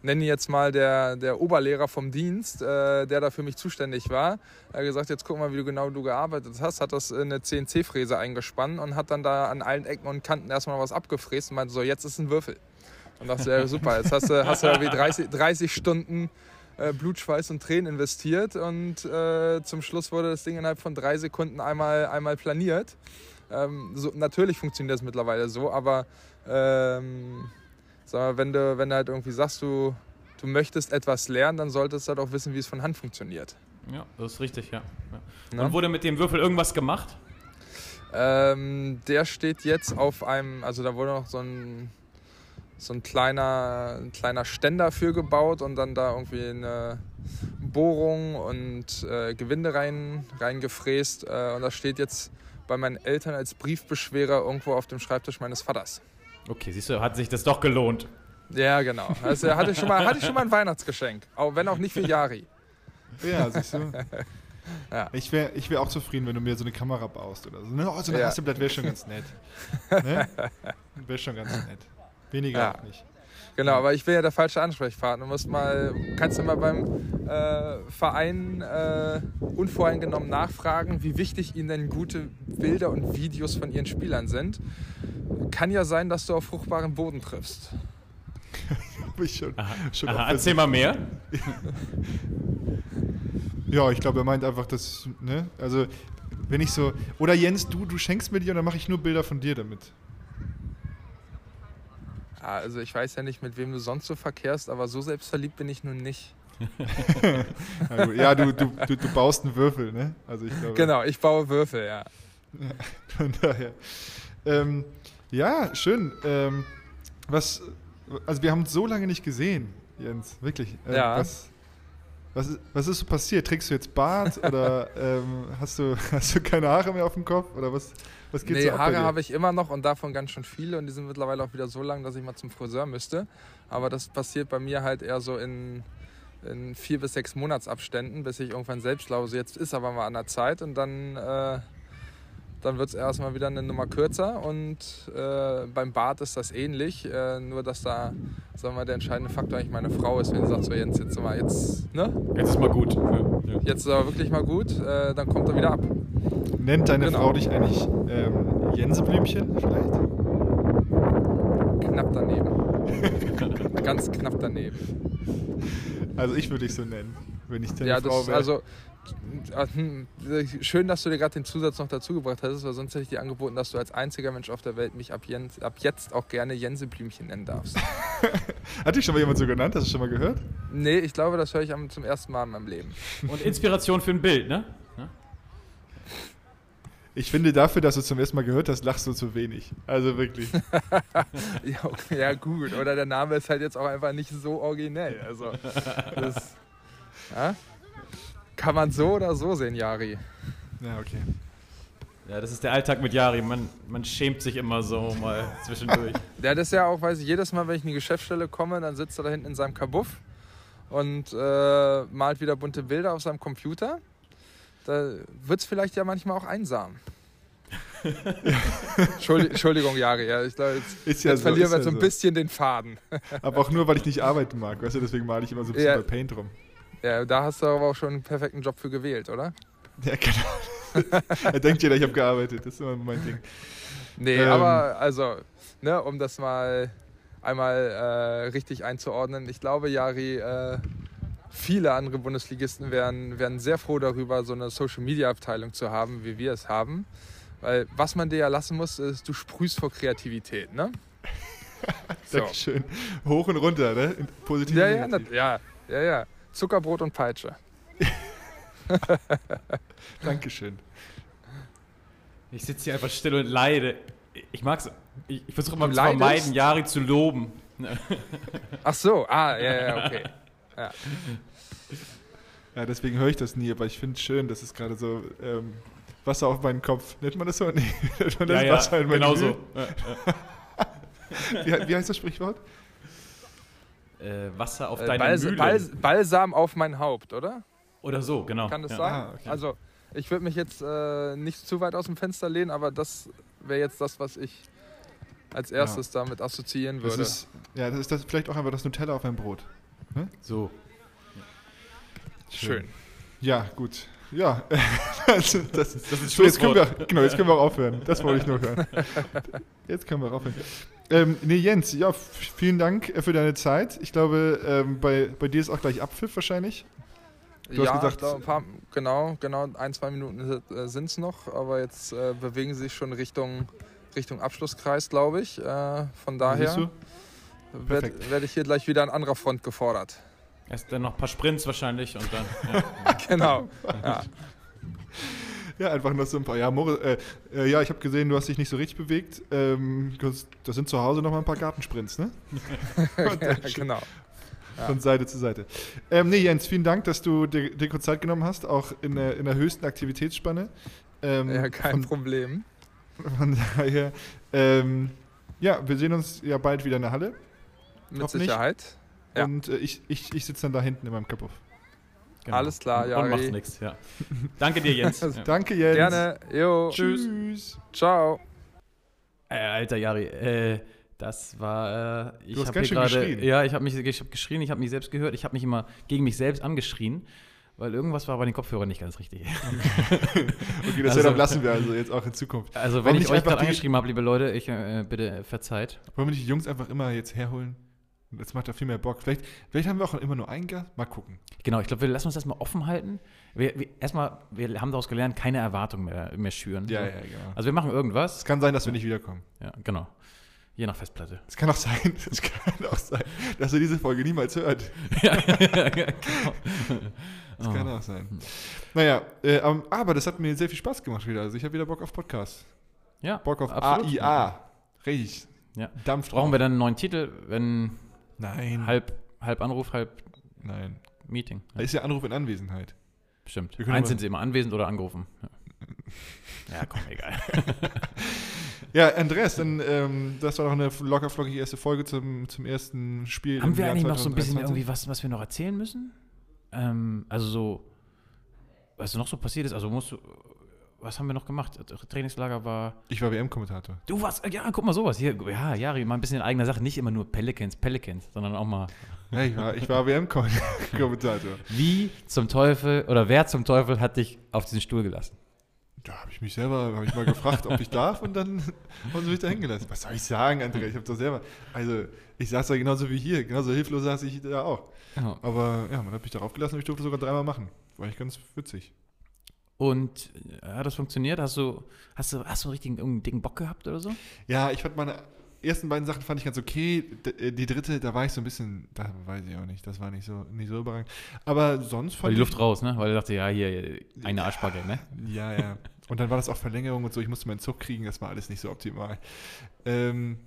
nenne jetzt mal der, der Oberlehrer vom Dienst, äh, der da für mich zuständig war, er hat gesagt, jetzt guck mal, wie du genau du gearbeitet hast, hat das in eine CNC-Fräse eingespannt und hat dann da an allen Ecken und Kanten erstmal was abgefräst und meinte so, jetzt ist ein Würfel. Und dachte, ja super, jetzt hast du, hast du irgendwie 30, 30 Stunden äh, Blut, Schweiß und Tränen investiert und äh, zum Schluss wurde das Ding innerhalb von drei Sekunden einmal, einmal planiert. Ähm, so, natürlich funktioniert das mittlerweile so, aber ähm, mal, wenn, du, wenn du halt irgendwie sagst, du, du möchtest etwas lernen, dann solltest du halt auch wissen, wie es von Hand funktioniert. Ja, das ist richtig, ja. ja. Und wurde mit dem Würfel irgendwas gemacht? Ähm, der steht jetzt auf einem, also da wurde noch so ein, so ein kleiner, ein kleiner Ständer für gebaut und dann da irgendwie eine Bohrung und äh, Gewinde rein, reingefräst. Äh, und das steht jetzt bei meinen Eltern als Briefbeschwerer irgendwo auf dem Schreibtisch meines Vaters. Okay, siehst du, hat sich das doch gelohnt. Ja, genau. Also hatte ich schon mal, hatte ich schon mal ein Weihnachtsgeschenk, auch wenn auch nicht für Jari. Ja, siehst du. Ja. Ich wäre ich wär auch zufrieden, wenn du mir so eine Kamera baust oder so. Ne? Oh, so ein Ja. Hasselblatt wäre schon ganz nett. Ne? Wäre schon ganz nett. Weniger Ja. auch nicht. Genau, aber ich bin ja der falsche Ansprechpartner. Du musst mal, kannst du mal beim äh, Verein äh, unvoreingenommen nachfragen, wie wichtig ihnen denn gute Bilder und Videos von ihren Spielern sind. Kann ja sein, dass du auf fruchtbaren Boden triffst. Hab ich schon, schon Aha, erzähl mal mehr. Ja, ich glaube, er meint einfach, dass, ne? Also, wenn ich so. Oder Jens, du, du schenkst mir die und dann mache ich nur Bilder von dir damit. Ja, also ich weiß ja nicht, mit wem du sonst so verkehrst, aber so selbstverliebt bin ich nun nicht. Ja, du, du, du, du baust einen Würfel, ne? Also ich glaube. Genau, ich baue Würfel, ja. Von daher. Ähm, ja, schön. Ähm, was, also wir haben uns so lange nicht gesehen, Jens, wirklich. Ähm, Ja. Was, was, ist, was ist so passiert? Trägst du jetzt Bart oder ähm, hast, du, hast du keine Haare mehr auf dem Kopf? Oder was, was geht Nee, so ab Haare habe ich immer noch und davon ganz schön viele und die sind mittlerweile auch wieder so lang, dass ich mal zum Friseur müsste. Aber das passiert bei mir halt eher so in, in vier bis sechs Monatsabständen, bis ich irgendwann selbst glaube, so jetzt ist aber mal an der Zeit und dann, äh, dann wird es erstmal wieder eine Nummer kürzer und äh, beim Bart ist das ähnlich, äh, nur dass da, sagen wir der entscheidende Faktor eigentlich meine Frau ist, wenn sie sagt, so Jens, jetzt mal jetzt, ne? Jetzt ist mal gut. Ja, ja. Jetzt ist aber wirklich mal gut, äh, dann kommt er wieder ab. Nennt deine Genau. Frau dich eigentlich ähm, Jenseblümchen vielleicht? Knapp daneben. Ganz knapp daneben. Also ich würde dich so nennen, wenn ich deine Ja, Frau das, wäre. also schön, dass du dir gerade den Zusatz noch dazu gebracht hättest, weil sonst hätte ich dir angeboten, dass du als einziger Mensch auf der Welt mich ab, Jens, ab jetzt auch gerne Jenseblümchen nennen darfst. Hat dich schon mal jemand so genannt? Hast du schon mal gehört? nee, ich glaube, das höre ich zum ersten Mal in meinem Leben. Und Inspiration für ein Bild, ne? Ich finde, dafür, dass du zum ersten Mal gehört hast, lachst du zu wenig. Also wirklich. Ja, okay, ja, gut. Oder der Name ist halt jetzt auch einfach nicht so originell. Also, das, ja? Kann man so oder so sehen, Jari. Ja, okay. Ja, das ist der Alltag mit Jari. Man, man schämt sich immer so mal zwischendurch. Der hat das ja auch, weiß ich, jedes Mal, wenn ich in die Geschäftsstelle komme, dann sitzt er da hinten in seinem Kabuff und äh, malt wieder bunte Bilder auf seinem Computer. Da wird es vielleicht ja manchmal auch einsam. Entschuldi- Entschuldigung, Jari, ja, ich glaube, jetzt, Ist ja jetzt so, verlieren ist wir ja so ein bisschen den Faden. Aber auch nur, weil ich nicht arbeiten mag. Weißt du, deswegen male ich immer so ein bisschen Ja. bei Paint rum. Ja, da hast du aber auch schon einen perfekten Job für gewählt, oder? Ja, genau. er denkt jeder, ich habe gearbeitet. Das ist immer mein Ding. Nee, Ähm. aber also, ne, um das mal einmal äh, richtig einzuordnen, ich glaube, Jari, äh, viele andere Bundesligisten wären, wären sehr froh darüber, so eine Social-Media-Abteilung zu haben, wie wir es haben. Weil was man dir ja lassen muss, ist, du sprühst vor Kreativität, ne? So. Dankeschön. Hoch und runter, ne? Positiv Ja, ja, ja, ja, ja. Zuckerbrot und Peitsche. Dankeschön. Ich sitze hier einfach still und leide. Ich mag's. Ich, ich versuche immer zu vermeiden? Jari zu loben. Ach so, ah, ja, ja, okay. Ja. Ja, deswegen höre ich das nie, aber ich finde es schön, dass es gerade so ähm, Wasser auf meinen Kopf. Nennt man das so? Nee, nennt man das Wasser in meinen genau Mühl? so. Wie, wie heißt das Sprichwort? Äh, Wasser auf Äh, deine Bals Mühle. Bals Balsam auf mein Haupt, oder? Oder so, genau. Kann das ja. sein? Ah, okay. Also, ich würde mich jetzt äh, nicht zu weit aus dem Fenster lehnen, aber das wäre jetzt das, was ich als erstes damit assoziieren Das würde. ist, ja, das ist das vielleicht auch einfach das Nutella auf meinem Brot. So. Schön. Ja, gut. Ja, also das, Das ist so, jetzt können Schlusswort. wir, genau, jetzt können wir auch aufhören. Das wollte ich nur hören. Jetzt können wir auch aufhören. Ähm, nee, Jens, ja, vielen Dank äh, für deine Zeit. Ich glaube, ähm, bei, bei dir ist auch gleich Abpfiff wahrscheinlich. Du hast ja, gesagt- ich glaub, ein paar, genau, genau, ein, zwei Minuten äh, sind es noch, aber jetzt äh, bewegen sie sich schon Richtung, Richtung Abschlusskreis, glaube ich. Äh, von daher werde werd ich hier gleich wieder an anderer Front gefordert. Erst dann noch ein paar Sprints wahrscheinlich und dann. Ja. Genau. ja. Ja, einfach nur so ein paar. Ja, Moritz, äh, äh, ja ich habe gesehen, du hast dich nicht so richtig bewegt. Ähm, das- sind zu Hause noch mal ein paar Gartensprints, ne? ja, genau. Ja. Von Seite zu Seite. Ähm, nee, Jens, vielen Dank, dass du dir, dir kurz Zeit genommen hast, auch in der, in der höchsten Aktivitätsspanne. Ähm, Ja, kein von, Problem. von daher, ähm, ja, wir sehen uns ja bald wieder in der Halle. Mit. Sicherheit. Ja. Und äh, ich, ich, ich sitze dann da hinten in meinem Kapuff. Genau. Alles klar, Und Jari. machst nichts, ja. Danke dir, Jens. ja. Danke, Jens. Gerne. Jo. Tschüss. Ciao. Äh, alter Jari, äh, das war. Äh, ich Du hast ganz schön gerade. geschrien. Ja, ich habe mich ich hab geschrien, ich habe mich selbst gehört, ich habe mich immer gegen mich selbst angeschrien, weil irgendwas war bei den Kopfhörern nicht ganz richtig. Okay, das Also- Setup lassen wir also jetzt auch in Zukunft. Also, Warum wenn ich nicht euch einfach gerade angeschrieben habe, liebe Leute, ich äh, bitte verzeiht. Wollen wir nicht die Jungs einfach immer jetzt herholen? Das macht ja viel mehr Bock. Vielleicht, vielleicht haben wir auch immer nur einen Gast. Mal gucken. Genau, ich glaube, wir lassen uns das mal offen halten. Wir, wir, erstmal, wir haben daraus gelernt, keine Erwartungen mehr, mehr schüren. Ja, So. ja, genau. Also wir machen irgendwas. Es kann sein, dass wir nicht wiederkommen. Ja, genau. Je nach Festplatte. Es kann auch sein, es kann auch sein, dass er diese Folge niemals hört. ja, ja, genau. Das Oh. kann auch sein. Naja, äh, ähm, aber das hat mir sehr viel Spaß gemacht wieder. Also ich habe wieder Bock auf Podcast. Ja, Bock auf absolut. AIA. Richtig. Ja. Dampf Brauchen wir drauf. dann einen neuen Titel, wenn Nein. halb, halb Anruf, halb Nein. Meeting? Da ist ja Anruf in Anwesenheit. Stimmt. Eins sind sie immer anwesend oder angerufen. Ja, ja komm, egal. Ja, Andreas, dann, ähm, das war doch eine locker flockige erste Folge zum, zum ersten Spiel. Haben wir Jahr eigentlich noch so ein bisschen 2023? irgendwie was, was wir noch erzählen müssen? Ähm, also so, was noch so passiert ist, also musst du, was haben wir noch gemacht? Trainingslager war, Ich war WM-Kommentator. du warst, ja, guck mal sowas, hier, ja, Jari, mal ein bisschen in eigener Sache, nicht immer nur Pelicans, Pelicans, sondern auch mal, Ja, ich war, ich war WM-Kommentator. wie zum Teufel, oder wer zum Teufel hat dich auf diesen Stuhl gelassen? Da habe ich mich selber, habe ich mal gefragt, ob ich darf und dann haben sie mich da hingelassen. Was soll ich sagen, Andrea? Ich habe doch selber, also ich saß da genauso wie hier, genauso hilflos saß ich da auch. Ja. Aber ja, man hat mich darauf gelassen und ich durfte sogar dreimal machen. War echt ganz witzig. Und äh, hat das funktioniert? Hast du, hast du, hast du einen richtigen irgendeinen dicken Bock gehabt oder so? Ja, ich fand meine ersten beiden Sachen fand ich ganz okay. D äh, die dritte, da war ich so ein bisschen, da weiß ich auch nicht, das war nicht so, nicht so überragend. Aber sonst War fand die ich, Luft raus, ne? Weil er dachte, ja, hier, eine Arschbacke, ne? Ja, ja. Und dann war das auch Verlängerung und so. Ich musste meinen Zug kriegen. Das war alles nicht so optimal. Ähm,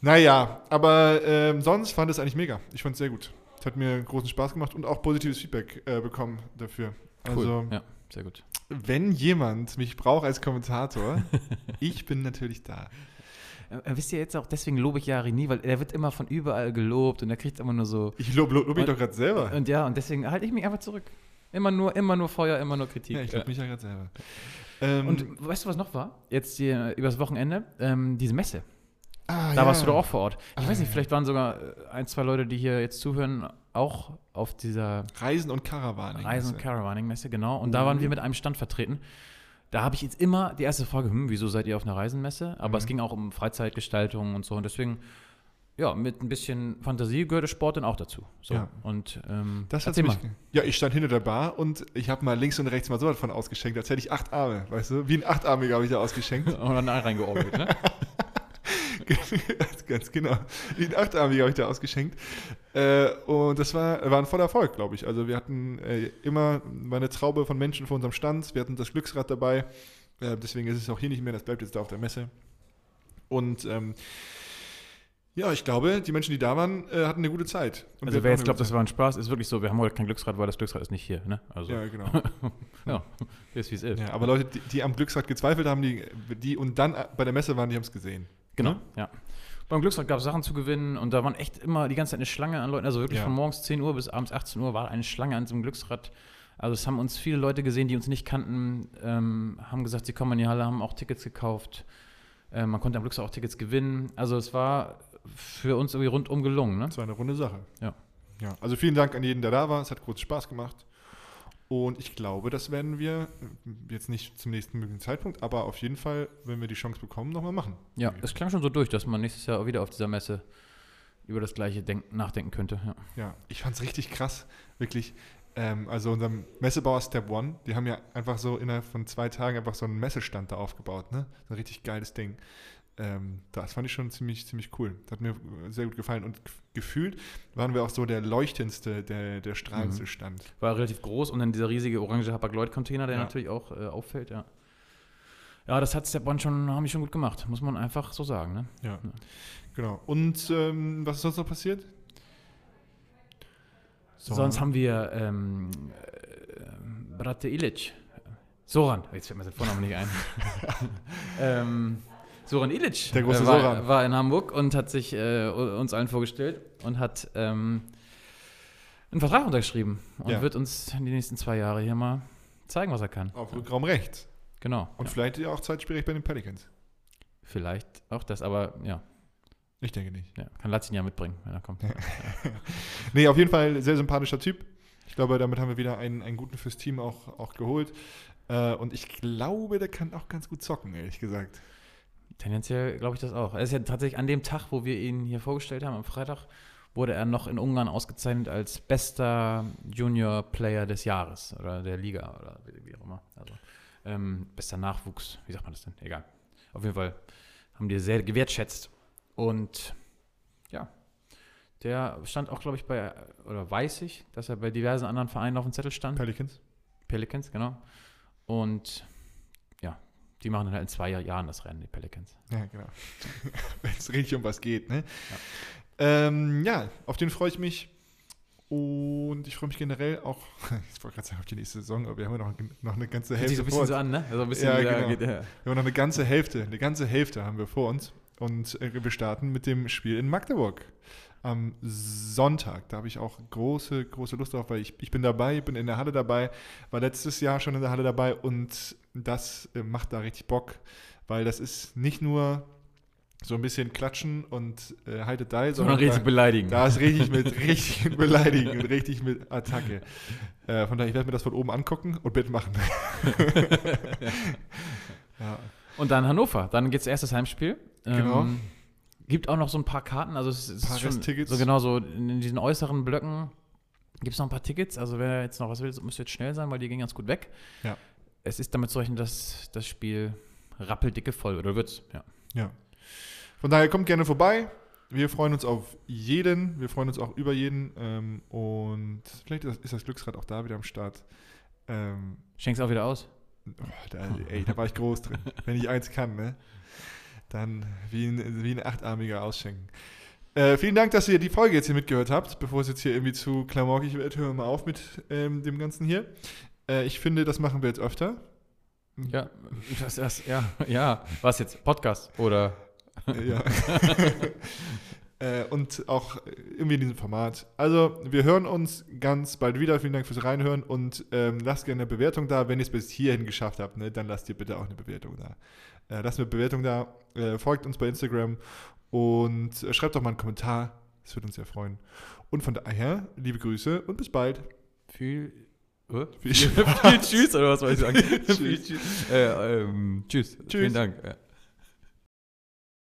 naja, aber ähm, sonst fand es eigentlich mega. Ich fand es sehr gut. Es hat mir großen Spaß gemacht und auch positives Feedback äh, bekommen dafür. Also, ja, sehr gut. wenn jemand mich braucht als Kommentator, ich bin natürlich da. Äh, wisst ihr jetzt auch, deswegen lobe ich Jari nie, weil er wird immer von überall gelobt und er kriegt immer nur so. Ich lobe lob, lob mich Und- doch gerade selber. Und ja, und deswegen halte ich mich einfach zurück. Immer nur, immer nur Feuer, immer nur Kritik. Ja, ich Ja. lobe mich ja gerade selber. Ähm, Und weißt du, was noch war? Jetzt hier übers Wochenende, ähm, diese Messe. ah, Da ja. warst du doch auch vor Ort. Ich Ah, weiß nicht, ja. vielleicht waren sogar äh, ein, zwei Leute, die hier jetzt zuhören, auch auf dieser Reisen und Caravaning. Reisen- und Caravaning-Messe, genau. Und da waren wir mit einem Stand vertreten. Da habe ich jetzt immer die erste Frage, hm, wieso seid ihr auf einer Reisenmesse? Aber Mhm. es ging auch um Freizeitgestaltung und so. Und deswegen, ja, mit ein bisschen Fantasie gehörte Sport dann auch dazu. So. Ja. Und ähm, Das hat mich, ja, ich stand hinter der Bar und ich habe mal links und rechts mal so was von ausgeschenkt, als hätte ich acht Arme, weißt du? Wie ein Achtarmiger habe ich da ausgeschenkt. Und dann reingeorgelt, ne? Ganz genau. Wie ein Achtarmiger habe ich da ausgeschenkt. Äh, und das war, war ein voller Erfolg, glaube ich. Also wir hatten äh, immer eine Traube von Menschen vor unserem Stand. Wir hatten das Glücksrad dabei. Äh, deswegen ist es auch hier nicht mehr. Das bleibt jetzt da auf der Messe. Und ähm, Ja, ich glaube, die Menschen, die da waren, äh, hatten eine gute Zeit. Und Also wer jetzt glaubt, das war ein Spaß, ist wirklich so, wir haben heute kein Glücksrad, weil das Glücksrad ist nicht hier. Ne? Also. Ja, genau. ja, ist wie es ist. ja, aber Leute, die, die am Glücksrad gezweifelt haben, die, die und dann bei der Messe waren, die haben es gesehen. Genau, Ne? ja. Beim Glücksrad gab es Sachen zu gewinnen und da waren echt immer die ganze Zeit eine Schlange an Leuten. Also wirklich Ja. von morgens 10 Uhr bis abends 18 Uhr war eine Schlange an so einem Glücksrad. Also es haben uns viele Leute gesehen, die uns nicht kannten, ähm, haben gesagt, sie kommen in die Halle, haben auch Tickets gekauft. Äh, man konnte am Glücksrad auch Tickets gewinnen. Also es war für uns irgendwie rundum gelungen. Ne? Das war eine runde Sache. Ja. ja. Also vielen Dank an jeden, der da war. Es hat großen Spaß gemacht. Und ich glaube, das werden wir äh, jetzt nicht zum nächsten möglichen Zeitpunkt, aber auf jeden Fall, wenn wir die Chance bekommen, nochmal machen. Ja, es klang schon so durch, dass man nächstes Jahr auch wieder auf dieser Messe über das Gleiche denk nachdenken könnte. Ja. Ja, ich fand es richtig krass, wirklich. Ähm, also unserem Messebauer Step One, die haben ja einfach so innerhalb von zwei Tagen einfach so einen Messestand da aufgebaut, ne? So ein richtig geiles Ding. Ähm, das fand ich schon ziemlich, ziemlich cool. Das hat mir sehr gut gefallen. Und gefühlt waren wir auch so der leuchtendste, der, der strahlendste Mhm. Stand. War relativ groß und dann dieser riesige orange Hapag-Lloyd-Container, der Ja. natürlich auch äh, auffällt, ja. Ja, das hat Step One schon, haben die schon gut gemacht, muss man einfach so sagen, ne? Ja, genau. Und ähm, was ist sonst noch passiert? So. Sonst haben wir ähm, äh, Brate Ilic. Soran, jetzt fällt mir sein Vorname nicht ein. ähm, Soran Ilic Der große äh, war, Soran. war in Hamburg und hat sich äh, uns allen vorgestellt und hat ähm, einen Vertrag untergeschrieben und Ja. wird uns in die nächsten zwei Jahre hier mal zeigen, was er kann. auf Rückraum rechts. Genau. Und ja. vielleicht ja auch zeitspielig bei den Pelicans. Vielleicht auch das, aber ja, Ich denke nicht. ja kann Lazin ja mitbringen, wenn er kommt. Nee, auf jeden Fall sehr sympathischer Typ. Ich glaube, damit haben wir wieder einen, einen guten fürs Team auch, auch geholt. Äh, und ich glaube, der kann auch ganz gut zocken, ehrlich gesagt. Tendenziell glaube ich das auch. Er ist ja tatsächlich an dem Tag, wo wir ihn hier vorgestellt haben, am Freitag, wurde er noch in Ungarn ausgezeichnet als bester Junior Player des Jahres oder der Liga oder wie, auch immer. Also ähm, bester Nachwuchs, wie sagt man das denn? Egal. Auf jeden Fall haben die sehr gewertschätzt. Und ja, der stand auch, glaube ich, bei, oder weiß ich, dass er bei diversen anderen Vereinen auf dem Zettel stand. Pelicans? Pelicans, genau. Und die machen dann halt in zwei Jahren das Rennen, die Pelicans. Ja, genau. Wenn es richtig um was geht, ne? Ja, ähm, ja auf den freue ich mich. Und ich freue mich generell auch, ich wollte gerade sagen, auf die nächste Saison, aber wir haben ja noch, noch eine ganze Hälfte so ein bisschen so an, ne? Also ein bisschen Ja, genau. geht, ja. Wir haben noch eine ganze Hälfte, eine ganze Hälfte haben wir vor uns. Und äh, wir starten mit dem Spiel in Magdeburg am Sonntag. Da habe ich auch große, große Lust drauf, weil ich, ich bin dabei, bin in der Halle dabei, war letztes Jahr schon in der Halle dabei und das äh, macht da richtig Bock, weil das ist nicht nur so ein bisschen klatschen und äh, haltet da, Sondern richtig da, beleidigen. da ist richtig mit richtig beleidigen und richtig mit Attacke. Äh, von daher, ich werde mir das von oben angucken und mitmachen. ja. Und dann Hannover. Dann geht's erstes Heimspiel. Genau. Ähm, gibt auch noch so ein paar Karten. Also es ist Paar schon Resttickets. so genau so in diesen äußeren Blöcken gibt es noch ein paar Tickets. Also wer jetzt noch was will, müsste jetzt schnell sein, weil die gehen ganz gut weg. Ja. Es ist damit zu rechnen, dass das Spiel rappeldicke voll oder wird's. Ja. Ja. Von daher kommt gerne vorbei. Wir freuen uns auf jeden. Wir freuen uns auch über jeden. Ähm, und vielleicht ist das, ist das Glücksrad auch da wieder am Start. Ähm, Schenk's auch wieder aus. oh, da, ey, da war ich groß drin. Wenn ich eins kann, ne? Dann wie ein, wie ein Achtarmiger ausschenken. Äh, vielen Dank, dass ihr die Folge jetzt hier mitgehört habt. Bevor es jetzt hier irgendwie zu klamaukig wird, hören wir mal auf mit ähm, dem Ganzen hier. Äh, ich finde, das machen wir jetzt öfter. Ja, das, das, ja, ja. Was jetzt? Podcast oder? Ja. äh, und auch irgendwie in diesem Format. Also, wir hören uns ganz bald wieder. Vielen Dank fürs Reinhören und ähm, lasst gerne eine Bewertung da. Wenn ihr es bis hierhin geschafft habt, ne, dann lasst ihr bitte auch eine Bewertung da. Äh, lasst eine Bewertung da, äh, folgt uns bei Instagram und schreibt doch mal einen Kommentar. Das würde uns sehr freuen. Und von daher, liebe Grüße und bis bald. Viel. Äh? Viel Viel, viel Tschüss oder was soll ich sagen? Tschüss. Viel Tschüss. Äh, ähm, tschüss. Tschüss. Vielen Dank.